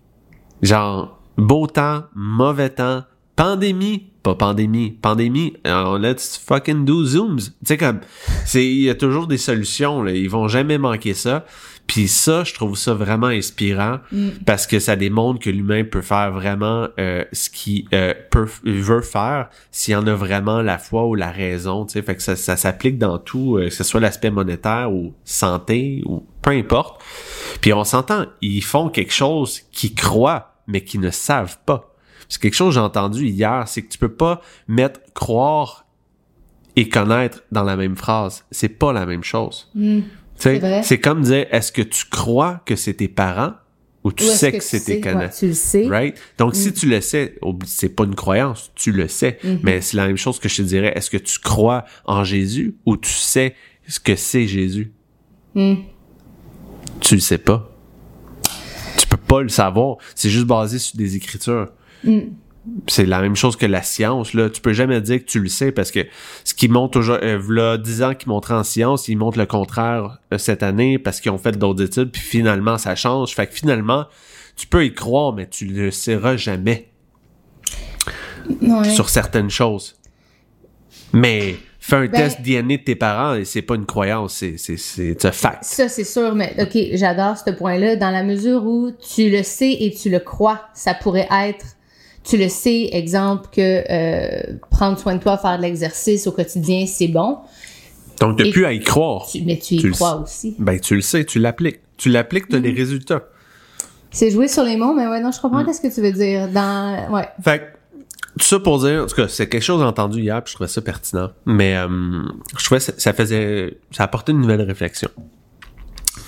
Genre, beau temps, mauvais temps, pandémie, pas pandémie, pandémie, euh, let's fucking do zooms. Tu sais, comme, c'est, il y a toujours des solutions, là. Ils vont jamais manquer ça. Puis ça, je trouve ça vraiment inspirant parce que ça démontre que l'humain peut faire vraiment euh, ce qu'il euh, peut, veut faire s'il en a vraiment la foi ou la raison. Tu sais, fait que ça, ça s'applique dans tout, euh, que ce soit l'aspect monétaire ou santé ou peu importe. Puis on s'entend, ils font quelque chose qu'ils croient mais qu'ils ne savent pas. C'est quelque chose que j'ai entendu hier, c'est que tu peux pas mettre croire et connaître dans la même phrase. C'est pas la même chose. Hmm. C'est vrai. C'est comme dire, est-ce que tu crois que c'est tes parents ou tu Ou sais que, c'est tes? Ouais, tu le sais. Right? Donc, si tu le sais, c'est pas une croyance, tu le sais. Mm-hmm. Mais c'est la même chose que je te dirais, est-ce que tu crois en Jésus ou tu sais ce que c'est Jésus? Hmm. Tu le sais pas. Tu peux pas le savoir. C'est juste basé sur des écritures. Hmm. C'est la même chose que la science, là. Tu peux jamais dire que tu le sais parce que ce qui montre aujourd'hui, euh, v'là 10 ans qu'ils montraient en science, ils montrent le contraire euh, cette année parce qu'ils ont fait d'autres études puis finalement ça change. Fait que finalement, tu peux y croire, mais tu le sauras jamais Ouais. sur certaines choses. Mais fais un Ben- test DNA de tes parents et c'est pas une croyance, c'est, c'est, c'est un fact. Ça, c'est sûr, mais OK, j'adore ce point-là, dans la mesure où tu le sais et tu le crois. Ça pourrait être, tu le sais, exemple, que euh, prendre soin de toi, faire de l'exercice au quotidien, c'est bon, Donc, t'as Et- plus à y croire. tu- mais tu y Tu crois aussi. Ben, tu le sais, tu l'appliques. Tu l'appliques, t'as des Mm-hmm. résultats. C'est jouer sur les mots, mais ouais, non, je comprends qu'est-ce que tu veux dire. Dans, ouais. Fait que, tout ça pour dire, en tout cas, c'est quelque chose entendu hier, puis je trouvais ça pertinent. Mais euh, je trouvais que ça, ça faisait, ça apportait une nouvelle réflexion.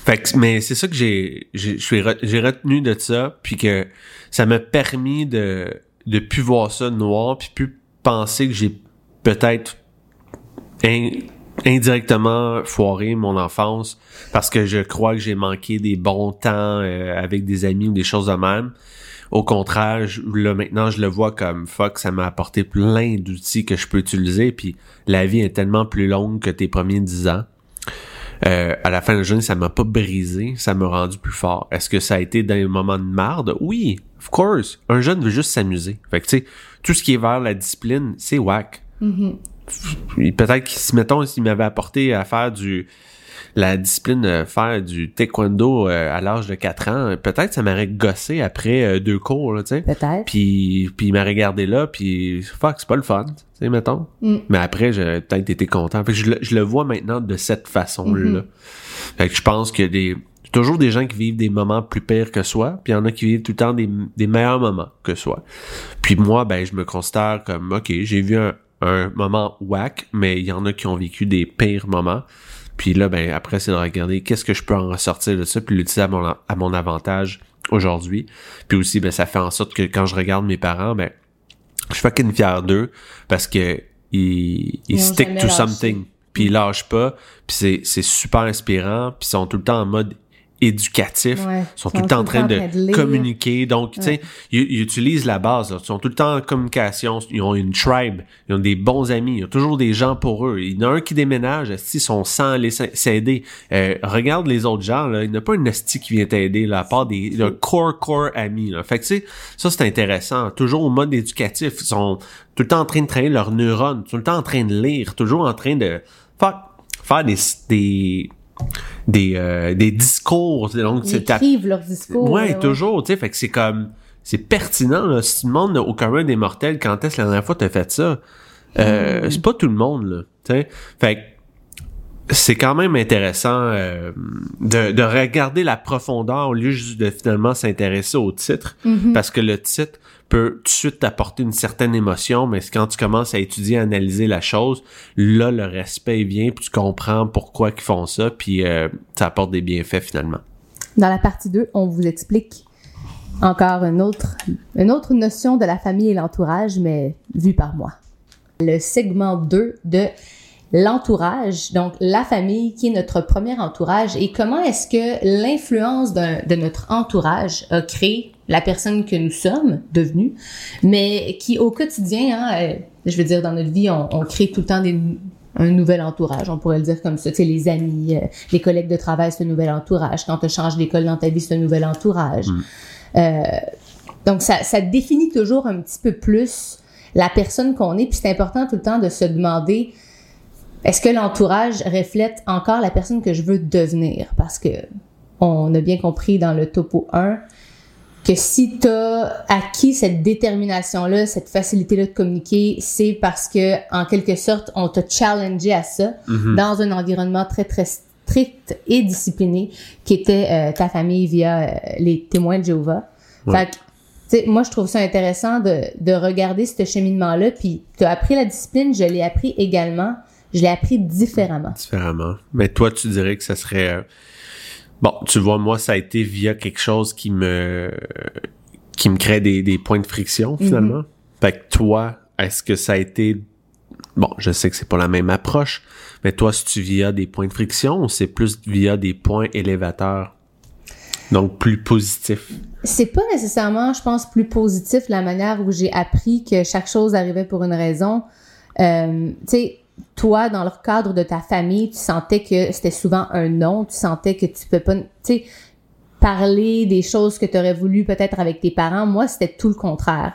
Fait que, mais c'est ça que j'ai, j'ai, j'ai retenu de ça, puis que ça m'a permis de, de plus voir ça noir, puis plus penser que j'ai peut-être in- indirectement foiré mon enfance parce que je crois que j'ai manqué des bons temps euh, avec des amis ou des choses de même. Au contraire, là maintenant je le vois comme fuck, ça m'a apporté plein d'outils que je peux utiliser puis la vie est tellement plus longue que tes premiers dix ans. Euh, à la fin de la journée, ça m'a pas brisé, ça m'a rendu plus fort. Est-ce que ça a été dans les moments de marde? Oui, of course. Un jeune veut juste s'amuser. Fait que tu sais, tout ce qui est vers la discipline, c'est whack. Puis Peut-être que si, mettons, s'il m'avait apporté à faire du la discipline de faire du taekwondo euh, à l'âge de 4 ans, peut-être ça m'aurait gossé après euh, deux cours, tu sais. Peut-être. Puis, puis il m'a regardé là, puis fuck, c'est pas le fun, tu sais, mettons. Mm. Mais après, j'ai peut-être été content. Fait que je, le- je le vois maintenant de cette façon-là. Fait que je pense que des toujours des gens qui vivent des moments plus pires que soi, puis il y en a qui vivent tout le temps des, des meilleurs moments que soi. Puis moi, ben, je me considère comme, ok, j'ai vu un, un moment whack, mais il y en a qui ont vécu des pires moments. Puis là, ben, après, c'est de regarder qu'est-ce que je peux en ressortir de ça, puis l'utiliser à mon, à mon avantage aujourd'hui. Puis aussi, ben, ça fait en sorte que quand je regarde mes parents, ben, je suis fucking fier d'eux parce que ils, ils stick to lâché. something. Puis ils lâchent pas. Puis c'est, c'est super inspirant. Puis ils sont tout le temps en mode éducatif. Ouais. Ils sont tout le temps en train de, communiquer. Donc, tu sais, ils, ils utilisent la base. là. Ils sont tout le temps en communication. Ils ont une tribe. Ils ont des bons amis. Ils ont toujours des gens pour eux. Il y en a un qui déménage. Ils sont sans les s'aider? Euh, regarde les autres gens. Là. Il n'y a pas une esti qui vient t'aider là, à part des le core core amis. Là. Fait que, tu sais, ça, c'est intéressant. Toujours au mode éducatif. Ils sont tout le temps en train de travailler leurs neurones. Tout le temps en train de lire. Toujours en train de faire, faire des... des des, euh, des discours donc Ils écrivent leurs discours. Ouais, là, toujours, tu sais, fait que c'est comme, c'est pertinent, là. Si le monde au commun des mortels, quand est-ce la dernière fois t'as fait ça? Euh, c'est pas tout le monde, là, tu sais. Fait que c'est quand même intéressant euh, de, de regarder la profondeur au lieu juste de finalement s'intéresser au titre, parce que le titre peut tout de suite t'apporter une certaine émotion, mais quand tu commences à étudier, à analyser la chose, là, le respect vient, puis tu comprends pourquoi ils font ça, puis euh, ça apporte des bienfaits finalement. Dans la partie 2, on vous explique encore une autre, une autre notion de la famille et l'entourage, mais vue par moi. Le segment 2 de l'entourage, donc la famille qui est notre premier entourage et comment est-ce que l'influence de notre entourage a créé la personne que nous sommes devenus, mais qui au quotidien, hein, euh, je veux dire, dans notre vie, on, on crée tout le temps des, un nouvel entourage, on pourrait le dire comme ça. Tu sais, les amis, euh, les collègues de travail, c'est un nouvel entourage. Quand tu changes d'école dans ta vie, c'est un nouvel entourage. Mm. Euh, donc, ça, ça définit toujours un petit peu plus la personne qu'on est. Puis c'est important tout le temps de se demander, est-ce que l'entourage reflète encore la personne que je veux devenir? Parce que on a bien compris dans le topo 1 que si tu as acquis cette détermination-là, cette facilité-là de communiquer, c'est parce que, en quelque sorte, on t'a challengé à ça mm-hmm. dans un environnement très, très strict et discipliné qui était euh, ta famille via euh, les témoins de Jéhovah. Fait moi, je trouve ça intéressant de, de regarder ce cheminement-là. Puis, tu as appris la discipline, je l'ai appris également. Je l'ai appris différemment. Différemment. Mais toi, tu dirais que ça serait... Bon, tu vois, moi, ça a été via quelque chose qui me qui me crée des, des points de friction mhm. finalement. Fait que toi, est-ce que ça a été bon, je sais que c'est pas la même approche, mais toi, si tu via des points de friction ou c'est plus via des points élévateurs? Donc plus positif. C'est pas nécessairement, je pense, plus positif la manière où j'ai appris que chaque chose arrivait pour une raison. Euh, tu sais, toi, dans le cadre de ta famille, tu sentais que c'était souvent un non, tu sentais que tu peux pas, tu sais, parler des choses que tu aurais voulu peut-être avec tes parents. Moi, c'était tout le contraire.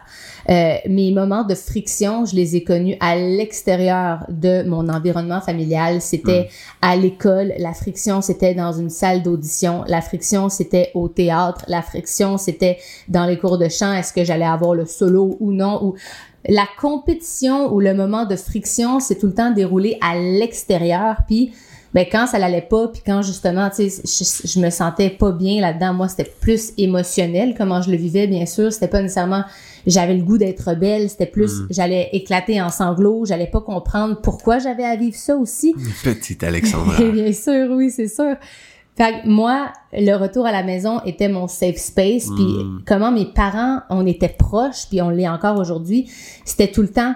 Euh, mes moments de friction, je les ai connus à l'extérieur de mon environnement familial. C'était hmm. à l'école. La friction, c'était dans une salle d'audition. La friction, c'était au théâtre. La friction, c'était dans les cours de chant. Est-ce que j'allais avoir le solo ou non? Ou la compétition ou le moment de friction, c'est tout le temps déroulé à l'extérieur. Puis, ben quand ça l'allait pas, puis quand justement, tu sais, je, me sentais pas bien là-dedans, moi c'était plus émotionnel comment je le vivais, bien sûr. C'était pas nécessairement, j'avais le goût d'être belle, c'était plus, mm. j'allais éclater en sanglots, j'allais pas comprendre pourquoi j'avais à vivre ça aussi. Petite Alexandra. bien sûr, oui, c'est sûr. Fait que moi, le retour à la maison était mon safe space. Puis hmm. comment mes parents, on était proches, puis on l'est encore aujourd'hui, c'était tout le temps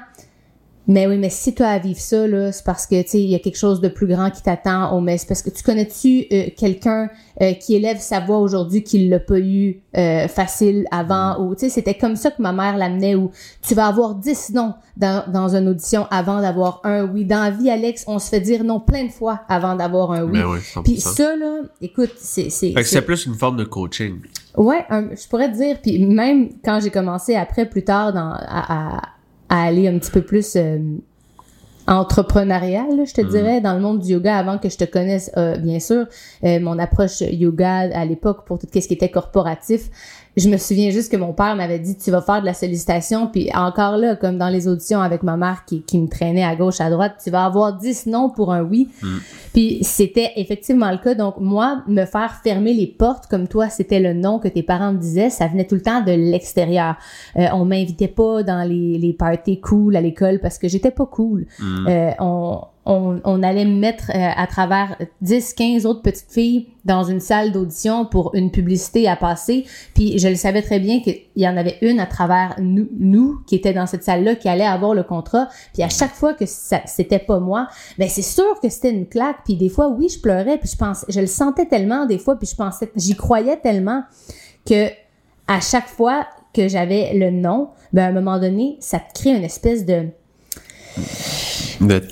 mais oui, mais si tu as à vivre ça, là, c'est parce que, tu sais, il y a quelque chose de plus grand qui t'attend. Oh, mais c'est parce que tu connais-tu euh, quelqu'un euh, qui élève sa voix aujourd'hui qui l'a pas eu euh, facile avant? Ou, tu sais, c'était comme ça que ma mère l'amenait, où tu vas avoir dix noms dans, dans une audition avant d'avoir un oui. Dans la vie, Alex, on se fait dire non plein de fois avant d'avoir un oui. Ben puis ça, là, écoute, c'est... C'est c'est plus une forme de coaching. Ouais, je pourrais te dire. Puis même quand j'ai commencé après, plus tard, dans, à à aller un petit peu plus euh, entrepreneurial, je te mm. dirais, dans le monde du yoga avant que je te connaisse, euh, bien sûr. Euh, mon approche yoga à l'époque pour tout ce qui était corporatif, je me souviens juste que mon père m'avait dit tu vas faire de la sollicitation puis encore là comme dans les auditions avec ma mère qui, qui me traînait à gauche à droite tu vas avoir 10 non pour un oui mm. puis c'était effectivement le cas donc moi me faire fermer les portes comme toi c'était le non que tes parents me disaient ça venait tout le temps de l'extérieur euh, on m'invitait pas dans les, les parties cool à l'école parce que j'étais pas cool mm. euh, on on, allait me mettre euh, à travers 10, 15 autres petites filles dans une salle d'audition pour une publicité à passer. Puis je le savais très bien qu'il y en avait une à travers nous, nous qui était dans cette salle-là qui allait avoir le contrat. Puis à chaque fois que c'était pas moi, ben c'est sûr que c'était une claque. Puis des fois, oui, je pleurais. Puis je pensais, je le sentais tellement des fois. Puis je pensais, j'y croyais tellement que à chaque fois que j'avais le nom, ben à un moment donné, ça crée une espèce de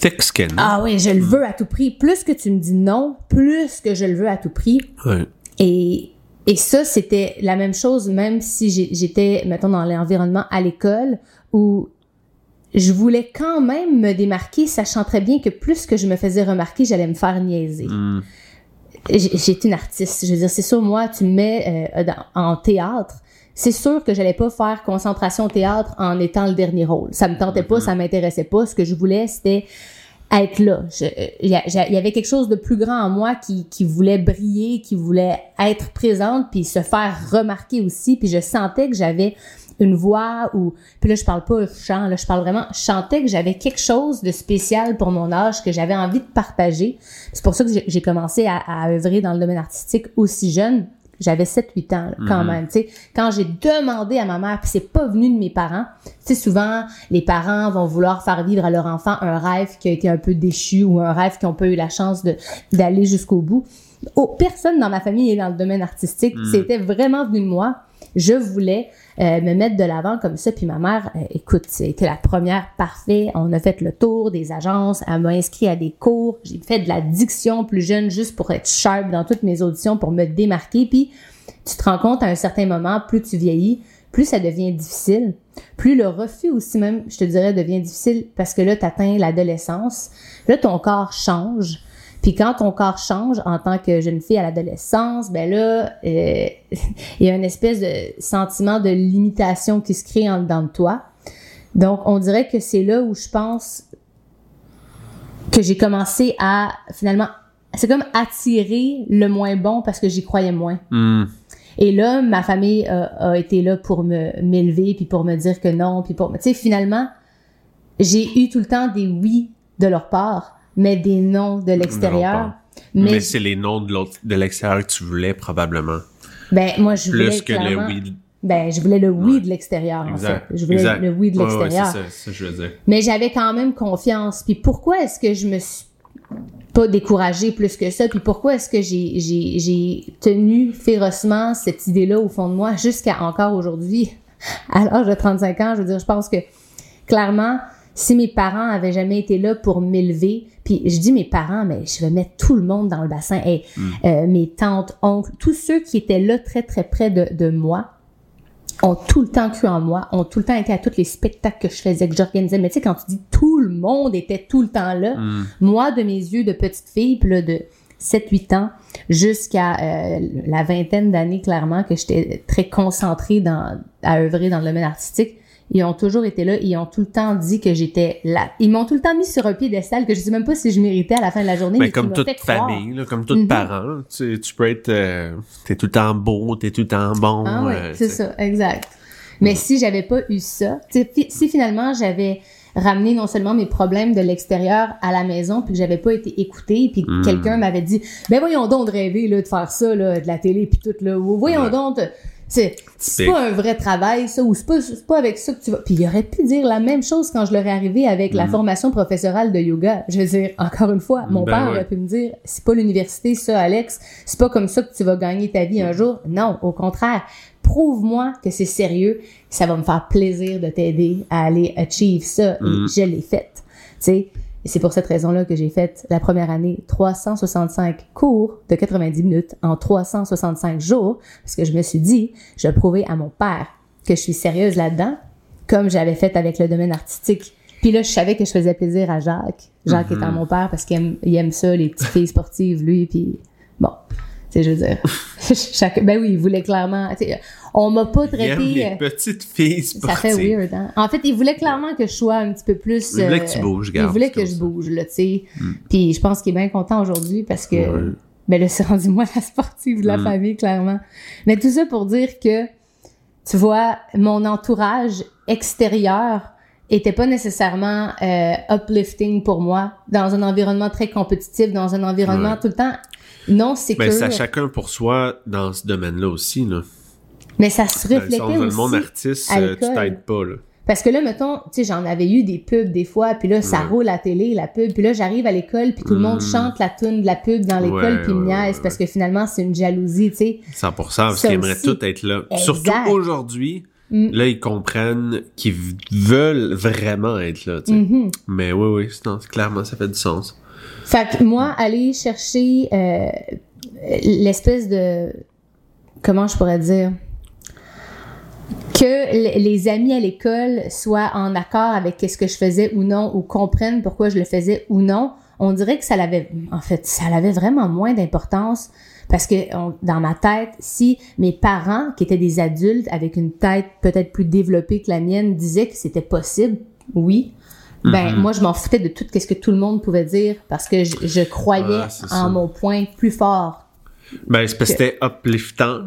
thick skin. Ah oui, je le veux à tout prix. Plus que tu me dis non, plus que je le veux à tout prix. Ouais. Et, et ça, c'était la même chose, même si j'étais, mettons, dans l'environnement à l'école, où je voulais quand même me démarquer, sachant très bien que plus que je me faisais remarquer, j'allais me faire niaiser. Mm. J'étais une artiste. Je veux dire, c'est sûr, moi, tu me mets euh, en théâtre, c'est sûr que j'allais pas faire concentration au théâtre en étant le dernier rôle. Ça me tentait pas, mm-hmm. ça m'intéressait pas. Ce que je voulais, c'était être là. Il y, avait quelque chose de plus grand en moi qui, qui voulait briller, qui voulait être présente, puis se faire remarquer aussi. Puis je sentais que j'avais une voix ou puis là je parle pas chant là je parle vraiment je chantais que j'avais quelque chose de spécial pour mon âge que j'avais envie de partager c'est pour ça que j'ai commencé à, à œuvrer dans le domaine artistique aussi jeune j'avais 7-8 ans, là, quand Mhm. même. Tu sais, quand j'ai demandé à ma mère, puis c'est pas venu de mes parents. Tu sais, souvent, les parents vont vouloir faire vivre à leur enfant un rêve qui a été un peu déchu ou un rêve qui n'ont pas eu la chance de, d'aller jusqu'au bout. Oh, personne dans ma famille est dans le domaine artistique. Mhm. C'était vraiment venu de moi. Je voulais euh, me mettre de l'avant comme ça. Puis ma mère, euh, écoute, c'était la première parfait. On a fait le tour des agences. Elle m'a inscrit à des cours. J'ai fait de la diction plus jeune juste pour être sharp dans toutes mes auditions, pour me démarquer. Puis tu te rends compte à un certain moment, plus tu vieillis, plus ça devient difficile. Plus le refus aussi même, je te dirais, devient difficile parce que là, tu atteins l'adolescence. Là, ton corps change. Puis quand ton corps change en tant que jeune fille à l'adolescence, ben là, euh, il y a une espèce de sentiment de limitation qui se crée en dedans de toi. Donc, on dirait que c'est là où je pense que j'ai commencé à finalement, c'est comme attirer le moins bon parce que j'y croyais moins. Hmm. Et là, ma famille a, a été là pour me m'élever puis pour me dire que non, puis pour, tu sais, finalement, j'ai eu tout le temps des oui de leur part, mais des non de l'extérieur. Mais, Mais, c'est les noms de l'autre, de l'extérieur que tu voulais, probablement. ben moi je voulais Plus que le oui. de- Ben je voulais le oui Ouais. de l'extérieur en fait. Je voulais exact. le oui de Ouais, ouais, l'extérieur. c'est ça, ça je veux dire. Mais j'avais quand même confiance. Puis pourquoi est-ce que je me suis pas découragée plus que ça? Puis pourquoi est-ce que j'ai, j'ai, j'ai tenu férocement cette idée-là au fond de moi jusqu'à encore aujourd'hui? À l'âge de 35 ans, je veux dire, je pense que clairement, si mes parents avaient jamais été là pour m'élever, puis je dis mes parents, mais je vais mettre tout le monde dans le bassin. Hey, euh, mes tantes, oncles, tous ceux qui étaient là très très près de, de moi, ont tout le temps cru en moi, ont tout le temps été à tous les spectacles que je faisais, que j'organisais. Mais tu sais, quand tu dis tout le monde était tout le temps là, Hmm. moi, de mes yeux de petite fille, puis là, de 7-8 ans jusqu'à euh, la vingtaine d'années, clairement, que j'étais très concentrée dans, à œuvrer dans le domaine artistique, ils ont toujours été là, ils ont tout le temps dit que j'étais là. Ils m'ont tout le temps mis sur un piédestal que je sais même pas si je méritais à la fin de la journée. Mais mais comme toute famille, là, comme tout Mhm. parent, tu, tu peux être, euh, t'es tout le temps beau, t'es tout le temps bon. Ah oui, euh, c'est ça, exact. Mais si j'avais pas eu ça, si finalement j'avais ramené non seulement mes problèmes de l'extérieur à la maison, puis que j'avais pas été écoutée, puis que Mm. quelqu'un m'avait dit, ben voyons donc de rêver là, de faire ça, là, de la télé, puis tout là, ou voyons Ouais. donc, de- c'est pas un vrai travail ça, ou c'est pas pas avec ça que tu vas. Puis il aurait pu dire la même chose quand je leur ai arrivé avec la Mm. formation professorale de yoga. Je veux dire, encore une fois, mon Ben père ouais. aurait pu me dire, c'est pas l'université ça, Alex, c'est pas comme ça que tu vas gagner ta vie un jour. Non, au contraire prouve-moi que c'est sérieux, ça va me faire plaisir de t'aider à aller achieve ça. Mm. Et je l'ai fait. Tu sais, et c'est pour cette raison-là que j'ai fait la première année 365 cours de 90 minutes en 365 jours, parce que je me suis dit, je vais prouver à mon père que je suis sérieuse là-dedans, comme j'avais fait avec le domaine artistique. Puis là, je savais que je faisais plaisir à Jacques. Jacques Mhm. étant mon père, parce qu'il aime, il aime ça, les petites filles sportives, lui, puis bon, je veux dire, chaque, ben oui, il voulait clairement, on m'a pas Il aime traité, les euh, petites filles ça fait weird, hein? En fait, il voulait clairement que je sois un petit peu plus. Il voulait euh, que tu bouges, Il garde, voulait c'est que je bouge, là, tu sais. Mm. Puis je pense qu'il est bien content aujourd'hui parce que. Ouais. Ben là, c'est rendu moi la sportive de la Mm. famille, clairement. Mais tout ça pour dire que, tu vois, mon entourage extérieur était pas nécessairement euh, uplifting pour moi dans un environnement très compétitif, dans un environnement Ouais. tout le temps non sécure. Ben, c'est à chacun pour soi dans ce domaine-là aussi, là. Mais ça se Dans le reflétait de le monde artiste, euh, tu t'aides pas, là. Parce que là, mettons, tu sais, j'en avais eu des pubs des fois, puis là, ça Ouais. roule à la télé, la pub, puis là, j'arrive à l'école, puis tout le monde Mm. chante la tune de la pub dans l'école, Ouais, puis me ouais, niaise, ouais, parce que finalement, c'est une jalousie, tu sais. 100%, parce Ça qu'ils aimeraient tout être là. Exact. Surtout aujourd'hui, Mm. là, ils comprennent qu'ils veulent vraiment être là, tu sais. Mhm. Mais oui, oui, c'est- non, c'est clairement, ça fait du sens. Fait que moi, aller chercher euh, l'espèce de... Comment je pourrais dire? Que les amis à l'école soient en accord avec ce que je faisais ou non, ou comprennent pourquoi je le faisais ou non, on dirait que ça l'avait... En fait, ça avait vraiment moins d'importance parce que dans ma tête, si mes parents, qui étaient des adultes avec une tête peut-être plus développée que la mienne, disaient que c'était possible, oui, ben Mhm. moi je m'en foutais de tout ce que tout le monde pouvait dire parce que je, je croyais Ah, en ça. mon point plus fort. Ben, c'est parce que c'était upliftant.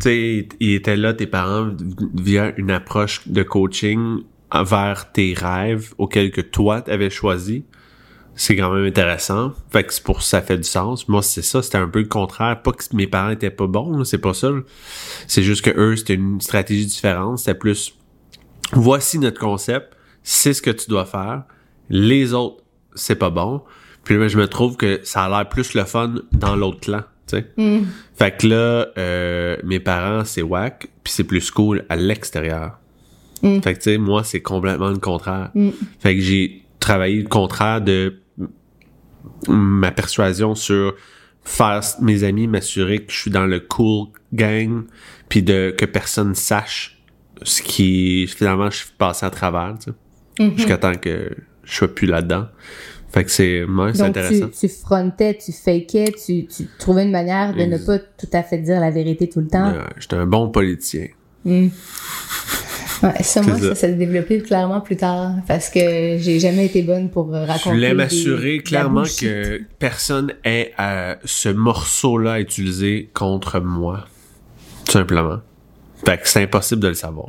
sais, ils étaient là, tes parents, via une approche de coaching vers tes rêves auxquels que toi t'avais choisi. c'est quand même intéressant. Fait que c'est pour ça, ça fait du sens. Moi, c'est ça, c'était un peu le contraire. Pas que mes parents étaient pas bons, c'est pas ça. C'est juste que eux, c'était une stratégie différente. C'était plus, voici notre concept, c'est ce que tu dois faire. Les autres, c'est pas bon. Puis là, je me trouve que ça a l'air plus le fun dans l'autre clan, tu sais. Fait que là, euh, mes parents, c'est whack, puis c'est plus cool à l'extérieur. Fait que tu sais, moi, c'est complètement le contraire. Fait que j'ai travaillé le contraire de ma persuasion sur faire mes amis, m'assurer que je suis dans le cool gang, puis de que personne sache ce qui finalement je suis passé à travers, tu sais, jusqu'à temps que je sois plus là-dedans. Fait que c'est ouais, Donc, intéressant. tu, tu frontais, tu fakais, tu, tu trouvais une manière de ne pas tout à fait dire la vérité tout le temps. J'étais un bon politicien. Ouais, ça, moi, ça. s'est développé clairement plus tard parce que j'ai jamais été bonne pour euh, Je raconter. voulais m'assurer clairement que personne ait euh, ce morceau-là à utiliser contre moi. Tout simplement. Fait que c'est impossible de le savoir.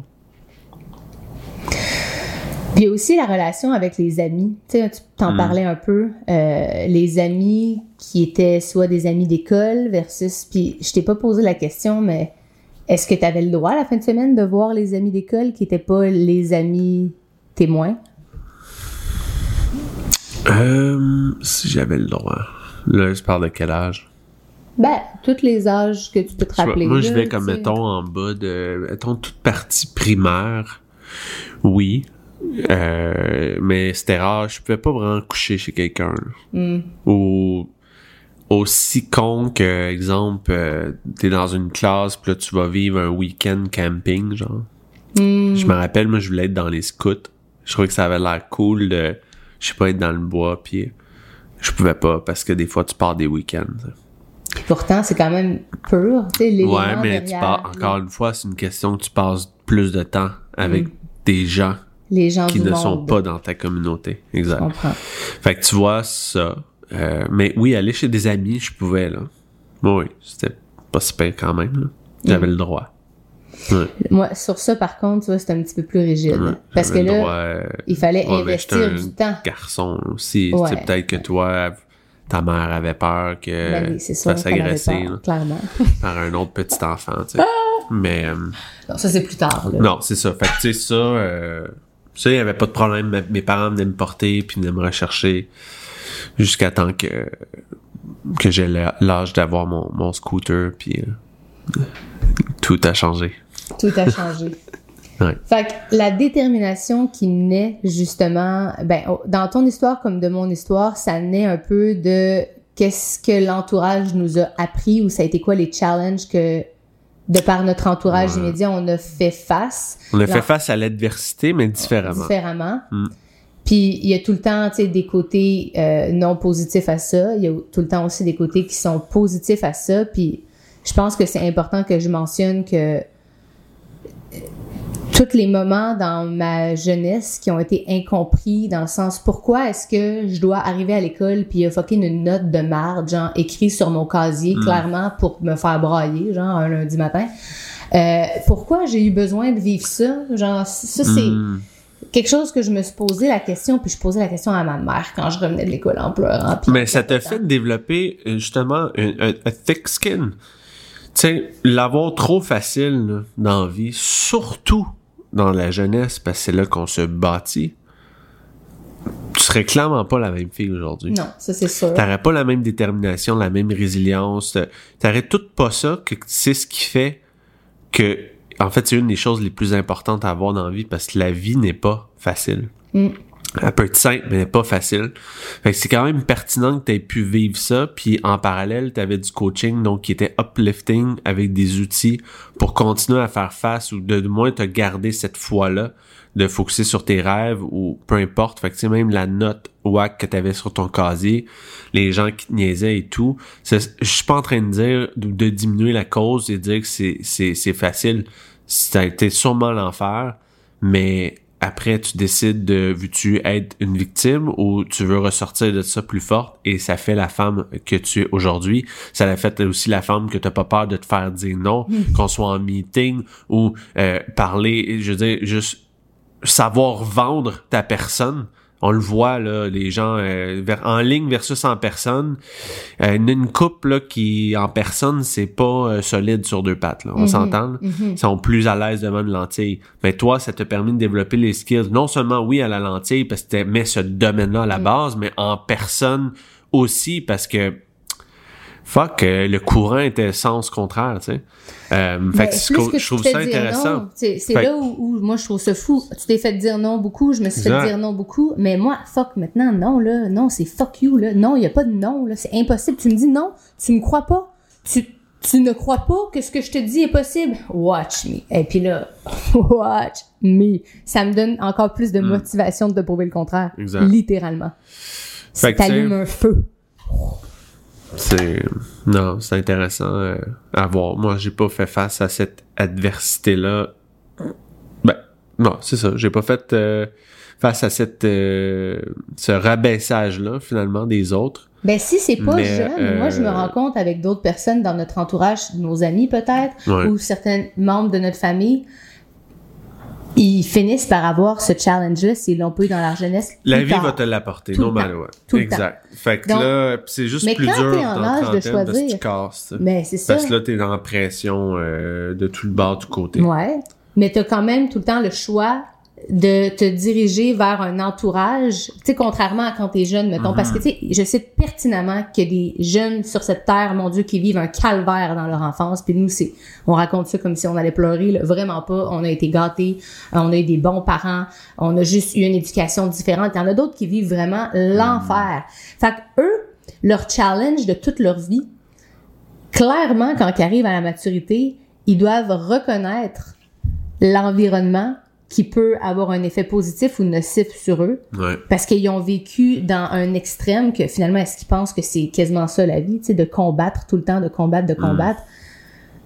Il y a aussi la relation avec les amis. Tu sais, tu t'en parlais un peu. euh, les amis qui étaient soit des amis d'école versus. Puis je t'ai pas posé la question, mais est-ce que tu avais le droit à la fin de semaine de voir les amis d'école qui étaient pas les amis témoins? Euh, si j'avais le droit. Là, je parle de quel âge? Ben, tous les âges que tu peux te rappeler. Moi, je vais comme, tu sais. mettons, en bas de... Mettons, toute partie primaire. Oui. Euh, mais c'était rare. Je pouvais pas vraiment coucher chez quelqu'un. Hmm. Ou aussi con que, exemple, euh, t'es dans une classe, puis là, tu vas vivre un week-end camping, genre. Hmm. Je me rappelle, moi, je voulais être dans les scouts. Je trouvais que ça avait l'air cool de, je sais pas, être dans le bois, puis je pouvais pas, parce que des fois, tu pars des week-ends. Puis pourtant, c'est quand même pur. Tu sais, Ouais, mais tu derrière pars, encore une fois, c'est une question que tu passes plus de temps avec des gens les gens qui du ne monde. sont pas dans ta communauté. Je Exact. comprends. Fait que tu vois ça. Euh, mais oui, aller chez des amis, je pouvais, là. Oui, c'était pas si pire quand même, là. J'avais Mm. le droit. Ouais, Moi, sur ça, par contre, tu vois, c'est un petit peu plus rigide. ouais, parce que là, euh, il fallait ouais, mais investir du temps. garçon aussi. Peut-être que toi, ta mère avait peur que Ben oui, là, clairement. par un autre petit enfant, tu sais. Mais euh, Non, ça, c'est plus tard. Là. non, c'est ça. Fait que tu sais, ça, euh, ça, il y avait pas de problème. Mes- parents venaient me porter puis venaient me rechercher jusqu'à temps que que j'ai l'âge d'avoir mon, mon scooter puis euh, tout a changé. Tout a changé. Ouais. Fait que la détermination qui naît justement, ben, oh, dans ton histoire comme de mon histoire, ça naît un peu de qu'est-ce que l'entourage nous a appris ou ça a été quoi les challenges que, de par notre entourage Ouais. immédiat, on a fait face. On a fait face à l'adversité, mais différemment. différemment. Mm. Puis il y a tout le temps, des côtés euh, non positifs à ça. Il y a tout le temps aussi des côtés qui sont positifs à ça. Puis je pense que c'est important que je mentionne que tous les moments dans ma jeunesse qui ont été incompris dans le sens pourquoi est-ce que je dois arriver à l'école puis a fucking une note de marde genre écrite sur mon casier clairement pour me faire brailler genre un lundi matin? Euh, pourquoi j'ai eu besoin de vivre ça? Genre ça c'est Mm. quelque chose que je me suis posé la question, puis je posais la question à ma mère quand je revenais de l'école en pleurant. puis Mais ça t'a fait développer euh, justement un thick skin. Tu sais, l'avoir trop facile là, dans la vie, surtout dans la jeunesse, parce que c'est là qu'on se bâtit, tu serais clairement pas la même fille aujourd'hui. Non, ça c'est sûr. T'aurais pas la même détermination, la même résilience. t'a- T'aurais tout pas ça, que c'est ce qui fait que, en fait, c'est une des choses les plus importantes à avoir dans la vie parce que la vie n'est pas facile. Mm. Elle peut être simple, mais pas facile. Fait que c'est quand même pertinent que tu aies pu vivre ça, puis en parallèle, tu avais du coaching, donc qui était uplifting avec des outils pour continuer à faire face ou de, de moins te garder cette foi-là de focuser sur tes rêves ou peu importe. Fait que tu sais, même la note WAC que tu avais sur ton casier, les gens qui te niaisaient et tout, je suis pas en train de dire de, diminuer la cause et dire que c'est facile. Ça a été sûrement l'enfer, mais après tu décides de veux-tu être une victime ou tu veux ressortir de ça plus forte et ça fait la femme que tu es aujourd'hui. Ça l'a fait aussi la femme que t'as pas peur de te faire dire non qu'on soit en meeting ou euh, parler je veux dire juste savoir vendre ta personne On le voit, là, les gens euh, vers, en ligne versus en personne. Euh, une, coupe là, qui, en personne, c'est pas euh, solide sur deux pattes. Là, on Mhm, s'entend? mhm. Ils sont plus à l'aise devant une lentille. Mais toi, ça te permet de développer les skills. Non seulement, oui, à la lentille, parce que tu mets ce domaine-là à la Mm. base, mais en personne aussi, parce que fuck, euh, le courant était sens contraire, tu sais. Euh, fait Mais que je trouve, que je trouve tu te ça intéressant. C'est là où, où moi je trouve ça fou. Tu t'es fait dire non beaucoup, je me suis Exact. fait dire non beaucoup, mais moi, fuck maintenant, non, là, non, c'est fuck you, là. Non, il n'y a pas de non, là. C'est impossible. Tu me dis non, tu me crois pas. Tu, tu ne crois pas que ce que je te dis est possible. Watch me. Et puis là, watch me. Ça me donne encore plus de motivation de te prouver le contraire. Hmm. Exact. Littéralement. Fait Ça t'allume un feu. C'est non, c'est intéressant euh, à voir. Moi, j'ai pas fait face à cette adversité là. Ben non, c'est ça. J'ai pas fait euh, face à cette euh, ce rabaissage là finalement des autres. Ben si c'est pas Mais, jeune, moi je me rends compte avec d'autres personnes dans notre entourage, nos amis peut-être, Ouais. ou certains membres de notre famille, ils finissent par avoir ce challenge-là s'ils l'ont pas eu dans leur jeunesse. La vie tard. va te l'apporter, Tout le no matter temps. what. Tout le exact. Fait que Donc- là, c'est juste Mais plus quand dur en âge de trentaine parce que tu choisir- casses. Mais c'est ça. Parce que là, t'es dans la pression euh, de tout le bas du côté. Ouais. Mais t'as quand même tout le temps le choix de te diriger vers un entourage, tu sais, contrairement à quand t'es jeune, mettons, parce que, tu sais, je sais pertinemment qu'il y a des jeunes sur cette terre, mon Dieu, qui vivent un calvaire dans leur enfance, puis nous, c'est, on raconte ça comme si on allait pleurer, là. vraiment pas, on a été gâtés, euh, on a eu des bons parents, on a juste eu une éducation différente, il y en a d'autres qui vivent vraiment l'enfer. Fait que eux, leur challenge de toute leur vie, clairement, quand ils arrivent à la maturité, ils doivent reconnaître l'environnement qui peut avoir un effet positif ou nocif sur eux Ouais. parce qu'ils ont vécu dans un extrême que finalement est-ce qu'ils pensent que c'est quasiment ça la vie, tu sais, de combattre tout le temps, de combattre, de combattre?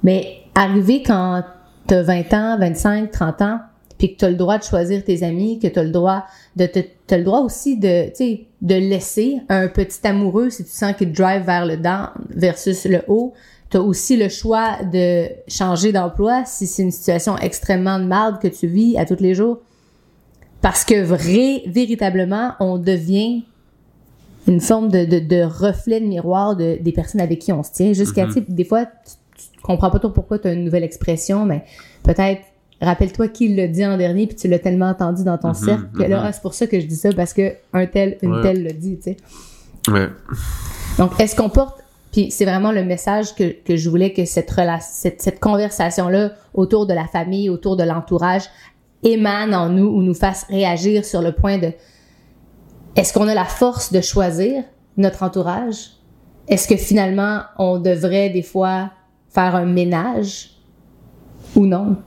Mais arriver quand t'as 20 ans, 25, 30 ans, puis que t'as le droit de choisir tes amis, que t'as le droit de te, t'as le droit aussi de, tu sais, de laisser un petit amoureux si tu sens qu'il te drive vers le down versus le haut. T'as aussi le choix de changer d'emploi si c'est une situation extrêmement de marde que tu vis à tous les jours. Parce que vrai, véritablement, on devient une forme de, de, de reflet de miroir de, des personnes avec qui on se tient. Jusqu'à, tu sais, des fois, tu, tu comprends pas trop pourquoi tu as une nouvelle expression, mais peut-être, rappelle-toi qui l'a dit en dernier, puis tu l'as tellement entendu dans ton Mhm, cercle, que là, mhm. ah, c'est pour ça que je dis ça, parce que un tel, une Ouais. telle l'a dit, tu sais. Ouais. Donc, est-ce qu'on porte, puis c'est vraiment le message que, que je voulais que cette, cette conversation-là autour de la famille, autour de l'entourage, émane en nous ou nous fasse réagir sur le point de est-ce qu'on a la force de choisir notre entourage? Est-ce que finalement, on devrait des fois faire un ménage ou non?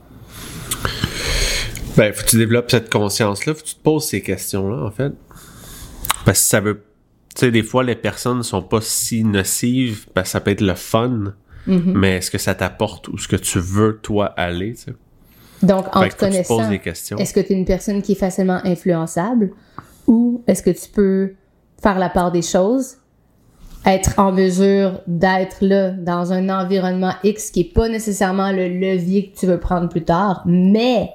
Ben, faut que tu développes cette conscience-là, faut que tu te poses ces questions-là, en fait. Parce que ça veut. Tu sais, des fois, les personnes sont pas si nocives, parce que ça peut être le fun, Mm-hmm. mais est-ce que ça t'apporte où ce que tu veux, toi, aller, tu sais? Donc, en Fait te connaissant, des questions. est-ce que tu es une personne qui est facilement influençable ou est-ce que tu peux faire la part des choses, être en mesure d'être là dans un environnement X qui est pas nécessairement le levier que tu veux prendre plus tard, mais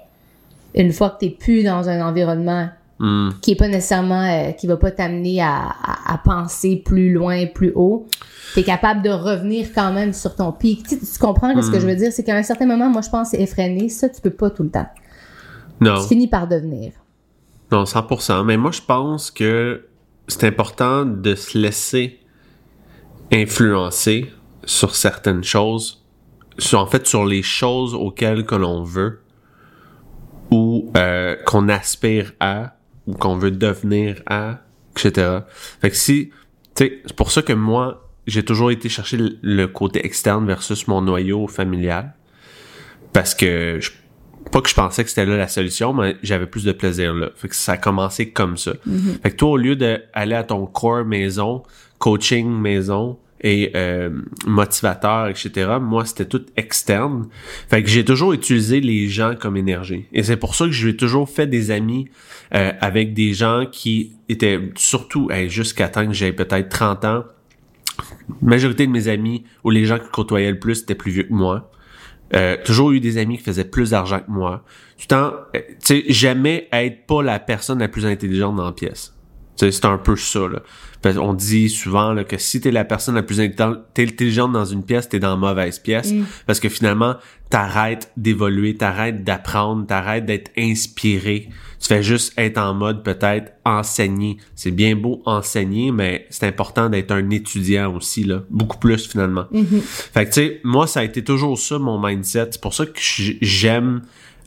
une fois que tu plus dans un environnement Hmm. qui est pas nécessairement euh, qui va pas t'amener à, à, à penser plus loin, plus haut, tu es capable de revenir quand même sur ton pic. Tu, comprends ce que je veux dire, c'est qu'à un certain moment, moi je pense effréné, ça tu peux pas tout le temps. Non. Tu finis par devenir. Non, 100%. Mais moi, je pense que c'est important de se laisser influencer sur certaines choses, sur, en fait, sur les choses auxquelles que l'on veut ou euh, qu'on aspire à ou qu'on veut devenir à, etc. Fait que si, tu sais, c'est pour ça que moi, j'ai toujours été chercher le- le côté externe versus mon noyau familial. Parce que je pas que je pensais que c'était là la solution, mais j'avais plus de plaisir là. Fait que ça a commencé comme ça. Fait que toi, au lieu d'aller à ton core maison, coaching maison et euh, motivateur, etc., moi, c'était tout externe. Fait que j'ai toujours utilisé les gens comme énergie. Et c'est pour ça que j'ai toujours fait des amis euh, avec des gens qui étaient surtout, hey, jusqu'à temps que j'avais peut-être 30 ans, majorité de mes amis ou les gens qui côtoyaient le plus étaient plus vieux que moi. Euh, toujours eu des amis qui faisaient plus d'argent que moi. Tout le temps, euh, tu sais, jamais être pas la personne la plus intelligente dans la pièce. C'est un peu ça. Là. Qu'on dit souvent là, que si t'es la personne la plus intelligente dans une pièce, t'es dans la mauvaise pièce. Parce que finalement, t'arrêtes d'évoluer, t'arrêtes d'apprendre, t'arrêtes d'être inspiré. Tu fais juste être en mode peut-être enseigner. C'est bien beau enseigner, mais c'est important d'être un étudiant aussi, là. Beaucoup plus finalement. Fait que tu sais, moi, ça a été toujours ça, mon mindset. C'est pour ça que j'aime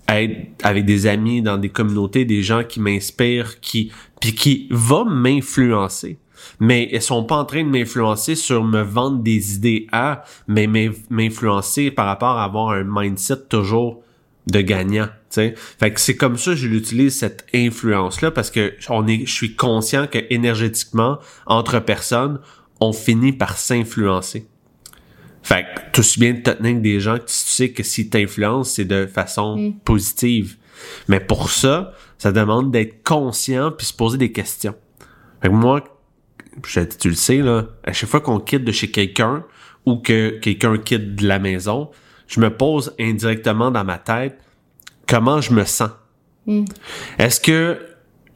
être avec des amis dans des communautés, des gens qui m'inspirent, qui puis qui vont m'influencer. Mais ils sont pas en train de m'influencer sur me vendre des idées à, mais m'in- m'influencer par rapport à avoir un mindset toujours de gagnant, tu sais. Fait que c'est comme ça que je l'utilise cette influence là parce que on est je suis conscient que énergétiquement entre personnes, on finit par s'influencer. Fait que tout aussi bien de te tenir avec des gens que tu sais que s'ils t'influencent, c'est de façon positive. Mais pour ça, ça demande d'être conscient puis se poser des questions. Fait que moi, je, tu le sais, là, à chaque fois qu'on quitte de chez quelqu'un ou que quelqu'un quitte de la maison, je me pose indirectement dans ma tête comment je me sens? Est-ce que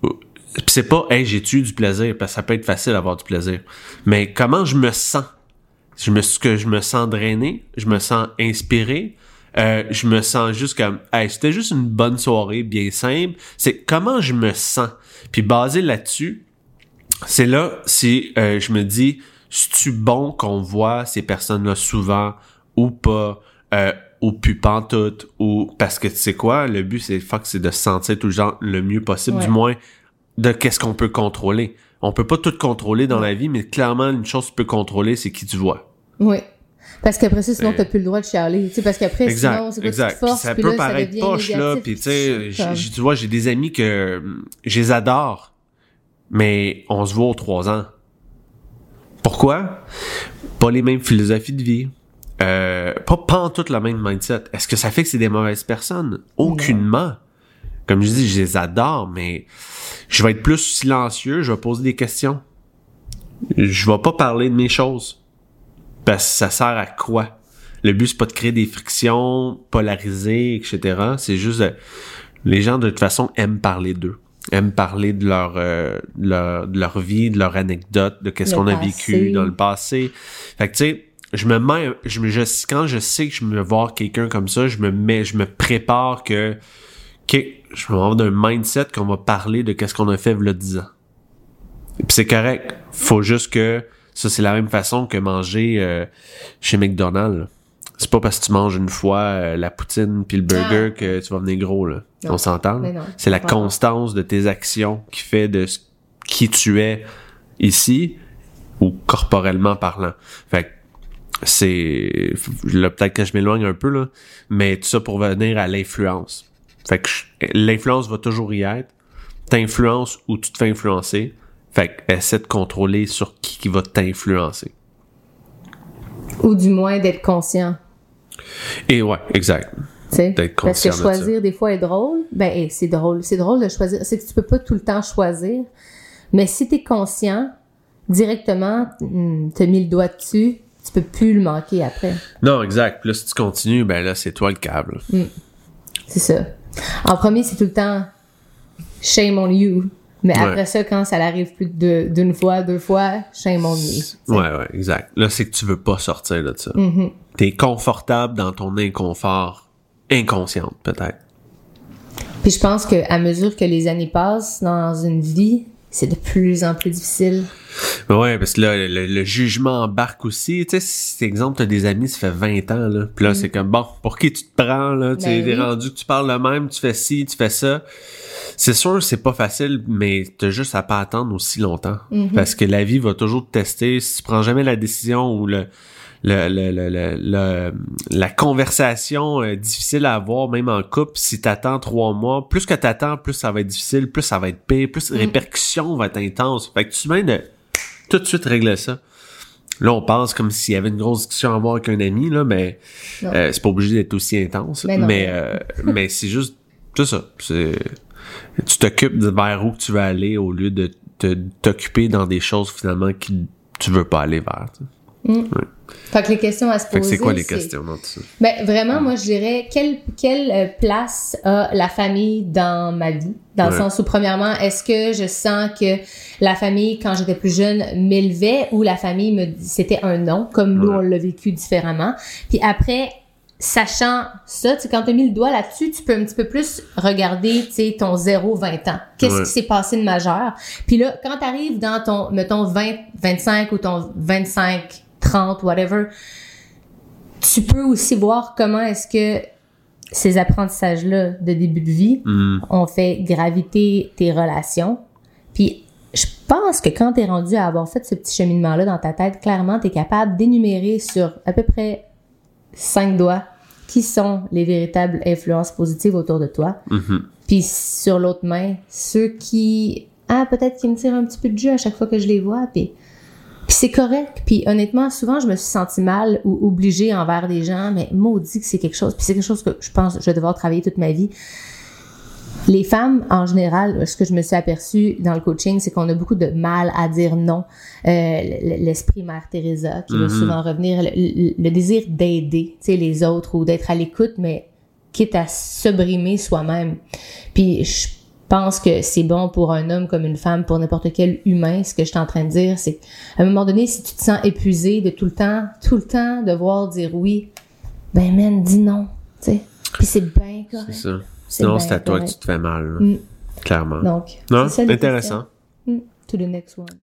Puis c'est pas hey j'ai-tu du plaisir? Parce que ça peut être facile d'avoir du plaisir. Mais comment je me sens? Je me est-ce que je me sens drainé, je me sens inspiré, euh, je me sens juste comme hey, c'était juste une bonne soirée bien simple, c'est comment je me sens? Puis basé là-dessus, c'est là si euh, je me dis c'est-tu bon qu'on voit ces personnes-là souvent ou pas euh, ou plus pantoute ou parce que tu sais quoi le but c'est fuck c'est de se sentir tout le genre le mieux possible Ouais. du moins de qu'est-ce qu'on peut contrôler on peut pas tout contrôler dans la vie mais clairement une chose que tu peux contrôler c'est qui tu vois Oui. Parce qu'après ça, sinon, C'est- t'as plus le droit de chialer. Tu sais, parce qu'après, sinon, c'est te exact Puis ça puis peut là, paraître poche là puis tu sais tu vois j'ai des amis que je les adore mais on se voit aux trois ans pourquoi? Pas les mêmes philosophies de vie. Euh, pas, pas en tout la même mindset. Est-ce que ça fait que c'est des mauvaises personnes? Aucunement. Comme je dis, je les adore, mais je vais être plus silencieux, je vais poser des questions. Je vais pas parler de mes choses. Parce que ça sert à quoi? Le but, c'est pas de créer des frictions polarisées, etc. C'est juste de- les gens, de toute façon, aiment parler d'eux. Aiment parler de leur, euh, leur, de leur vie, de leur anecdote, de qu'est-ce Le qu'on a vécu dans le passé. Fait que, tu sais, je me mets, je me, je, quand je sais que je me voir quelqu'un comme ça, je me mets, je me prépare que, que je vais avoir d'un mindset qu'on va parler de qu'est-ce qu'on a fait v'là 10 ans. Puis c'est correct. Faut juste que, ça c'est la même façon que manger euh, chez McDonald's. C'est pas parce que tu manges une fois euh, la poutine puis le burger que tu vas venir gros là. Non. On s'entend? C'est la constance de tes actions qui fait de ce- qui tu es ici ou corporellement parlant. Fait que c'est là peut-être que je m'éloigne un peu là, mais tout ça pour venir à l'influence. Fait que l'influence va toujours y être. T'influences ou tu te fais influencer. Fait que essaie de contrôler sur qui, qui va t'influencer. Ou du moins d'être conscient. Et ouais, exact. tu Parce que de choisir des fois est drôle. Ben, hey, c'est drôle. C'est drôle de choisir. C'est que tu peux pas tout le temps choisir. Mais si tu es conscient, directement, hmm, t'as mis le doigt dessus, tu peux plus le manquer après. Non, exact. Puis là, si tu continues, ben là, c'est toi le câble. C'est ça. En premier, c'est tout le temps shame on you. Mais Ouais. après ça, quand ça l'arrive plus de- d'une fois, deux fois, shame on me. Ouais, ouais, exact. Là, c'est que tu veux pas sortir de ça. T'es confortable dans ton inconfort inconsciente, peut-être. Puis je pense que à mesure que les années passent dans une vie, c'est de plus en plus difficile. Mais Ouais, parce que là, le, le jugement embarque aussi. Tu sais, si, exemple, t'as des amis, ça fait 20 ans, là. Puis là, c'est comme, bon, pour qui tu te prends, là? Tu Ben es oui. rendu que tu parles le même, tu fais ci, tu fais ça. C'est sûr, c'est pas facile, mais t'as juste à pas attendre aussi longtemps. Parce que la vie va toujours te tester. Si tu prends jamais la décision ou le, le, le, le, le- le- la conversation euh, difficile à avoir, même en couple, si t'attends trois mois, plus que t'attends, plus ça va être difficile, plus ça va être pire, plus les répercussions vont être intenses. Fait que tu viens de tout de suite régler ça. Là, on pense comme s'il y avait une grosse discussion à avoir avec un ami, là, mais euh, c'est pas obligé d'être aussi intense. Mais non. mais euh, mais c'est juste c'est ça. Tu t'occupes de vers où tu veux aller au lieu de t'occuper dans des choses finalement qui tu veux pas aller vers. tu Mm. Fait que les questions à se Fait poser. que c'est quoi les questions dans tout ça? Ben, vraiment, moi, je dirais, quelle, quelle euh, place a la famille dans ma vie? Dans le sens où, premièrement, est-ce que je sens que la famille, quand j'étais plus jeune, m'élevait ou la famille me c'était un non, comme nous, on l'a vécu différemment? Puis après, sachant ça, tu quand tu as mis le doigt là-dessus, tu peux un petit peu plus regarder, tu sais, ton 0-20 ans. Qu'est-ce Ouais. qui s'est passé de majeur? Puis là, quand tu arrives dans ton, mettons, 20, 25 ou ton 25, 30, whatever, tu peux aussi voir comment est-ce que ces apprentissages-là de début de vie Hmm. ont fait graviter tes relations. Puis je pense que quand tu es rendu à avoir fait ce petit cheminement-là dans ta tête, clairement, tu es capable d'énumérer sur à peu près cinq doigts qui sont les véritables influences positives autour de toi. Mhm. Puis sur l'autre main, ceux qui, ah, peut-être qui me tirent un petit peu de jeu à chaque fois que je les vois. Puis c'est correct. Puis honnêtement, souvent, je me suis sentie mal ou obligée envers des gens, mais maudit que c'est quelque chose. Puis c'est quelque chose que je pense que je vais devoir travailler toute ma vie. Les femmes, en général, ce que je me suis aperçue dans le coaching, c'est qu'on a beaucoup de mal à dire non. Euh, L'esprit Mère Teresa, qui va Mhm. souvent revenir, le, désir d'aider tu sais, les autres ou d'être à l'écoute, mais quitte à se brimer soi-même. Puis je pense que c'est bon pour un homme comme une femme, pour n'importe quel humain. Ce que je suis en train de dire, c'est qu'à un moment donné, si tu te sens épuisé de tout le temps, tout le temps devoir dire oui, ben man, dis non. sais. Puis c'est bien C'est correct. ça. C'est Sinon, bien c'est à toi que tu te fais mal. là. Mm. Clairement. Donc, non, ça intéressant. Mm. To the next one.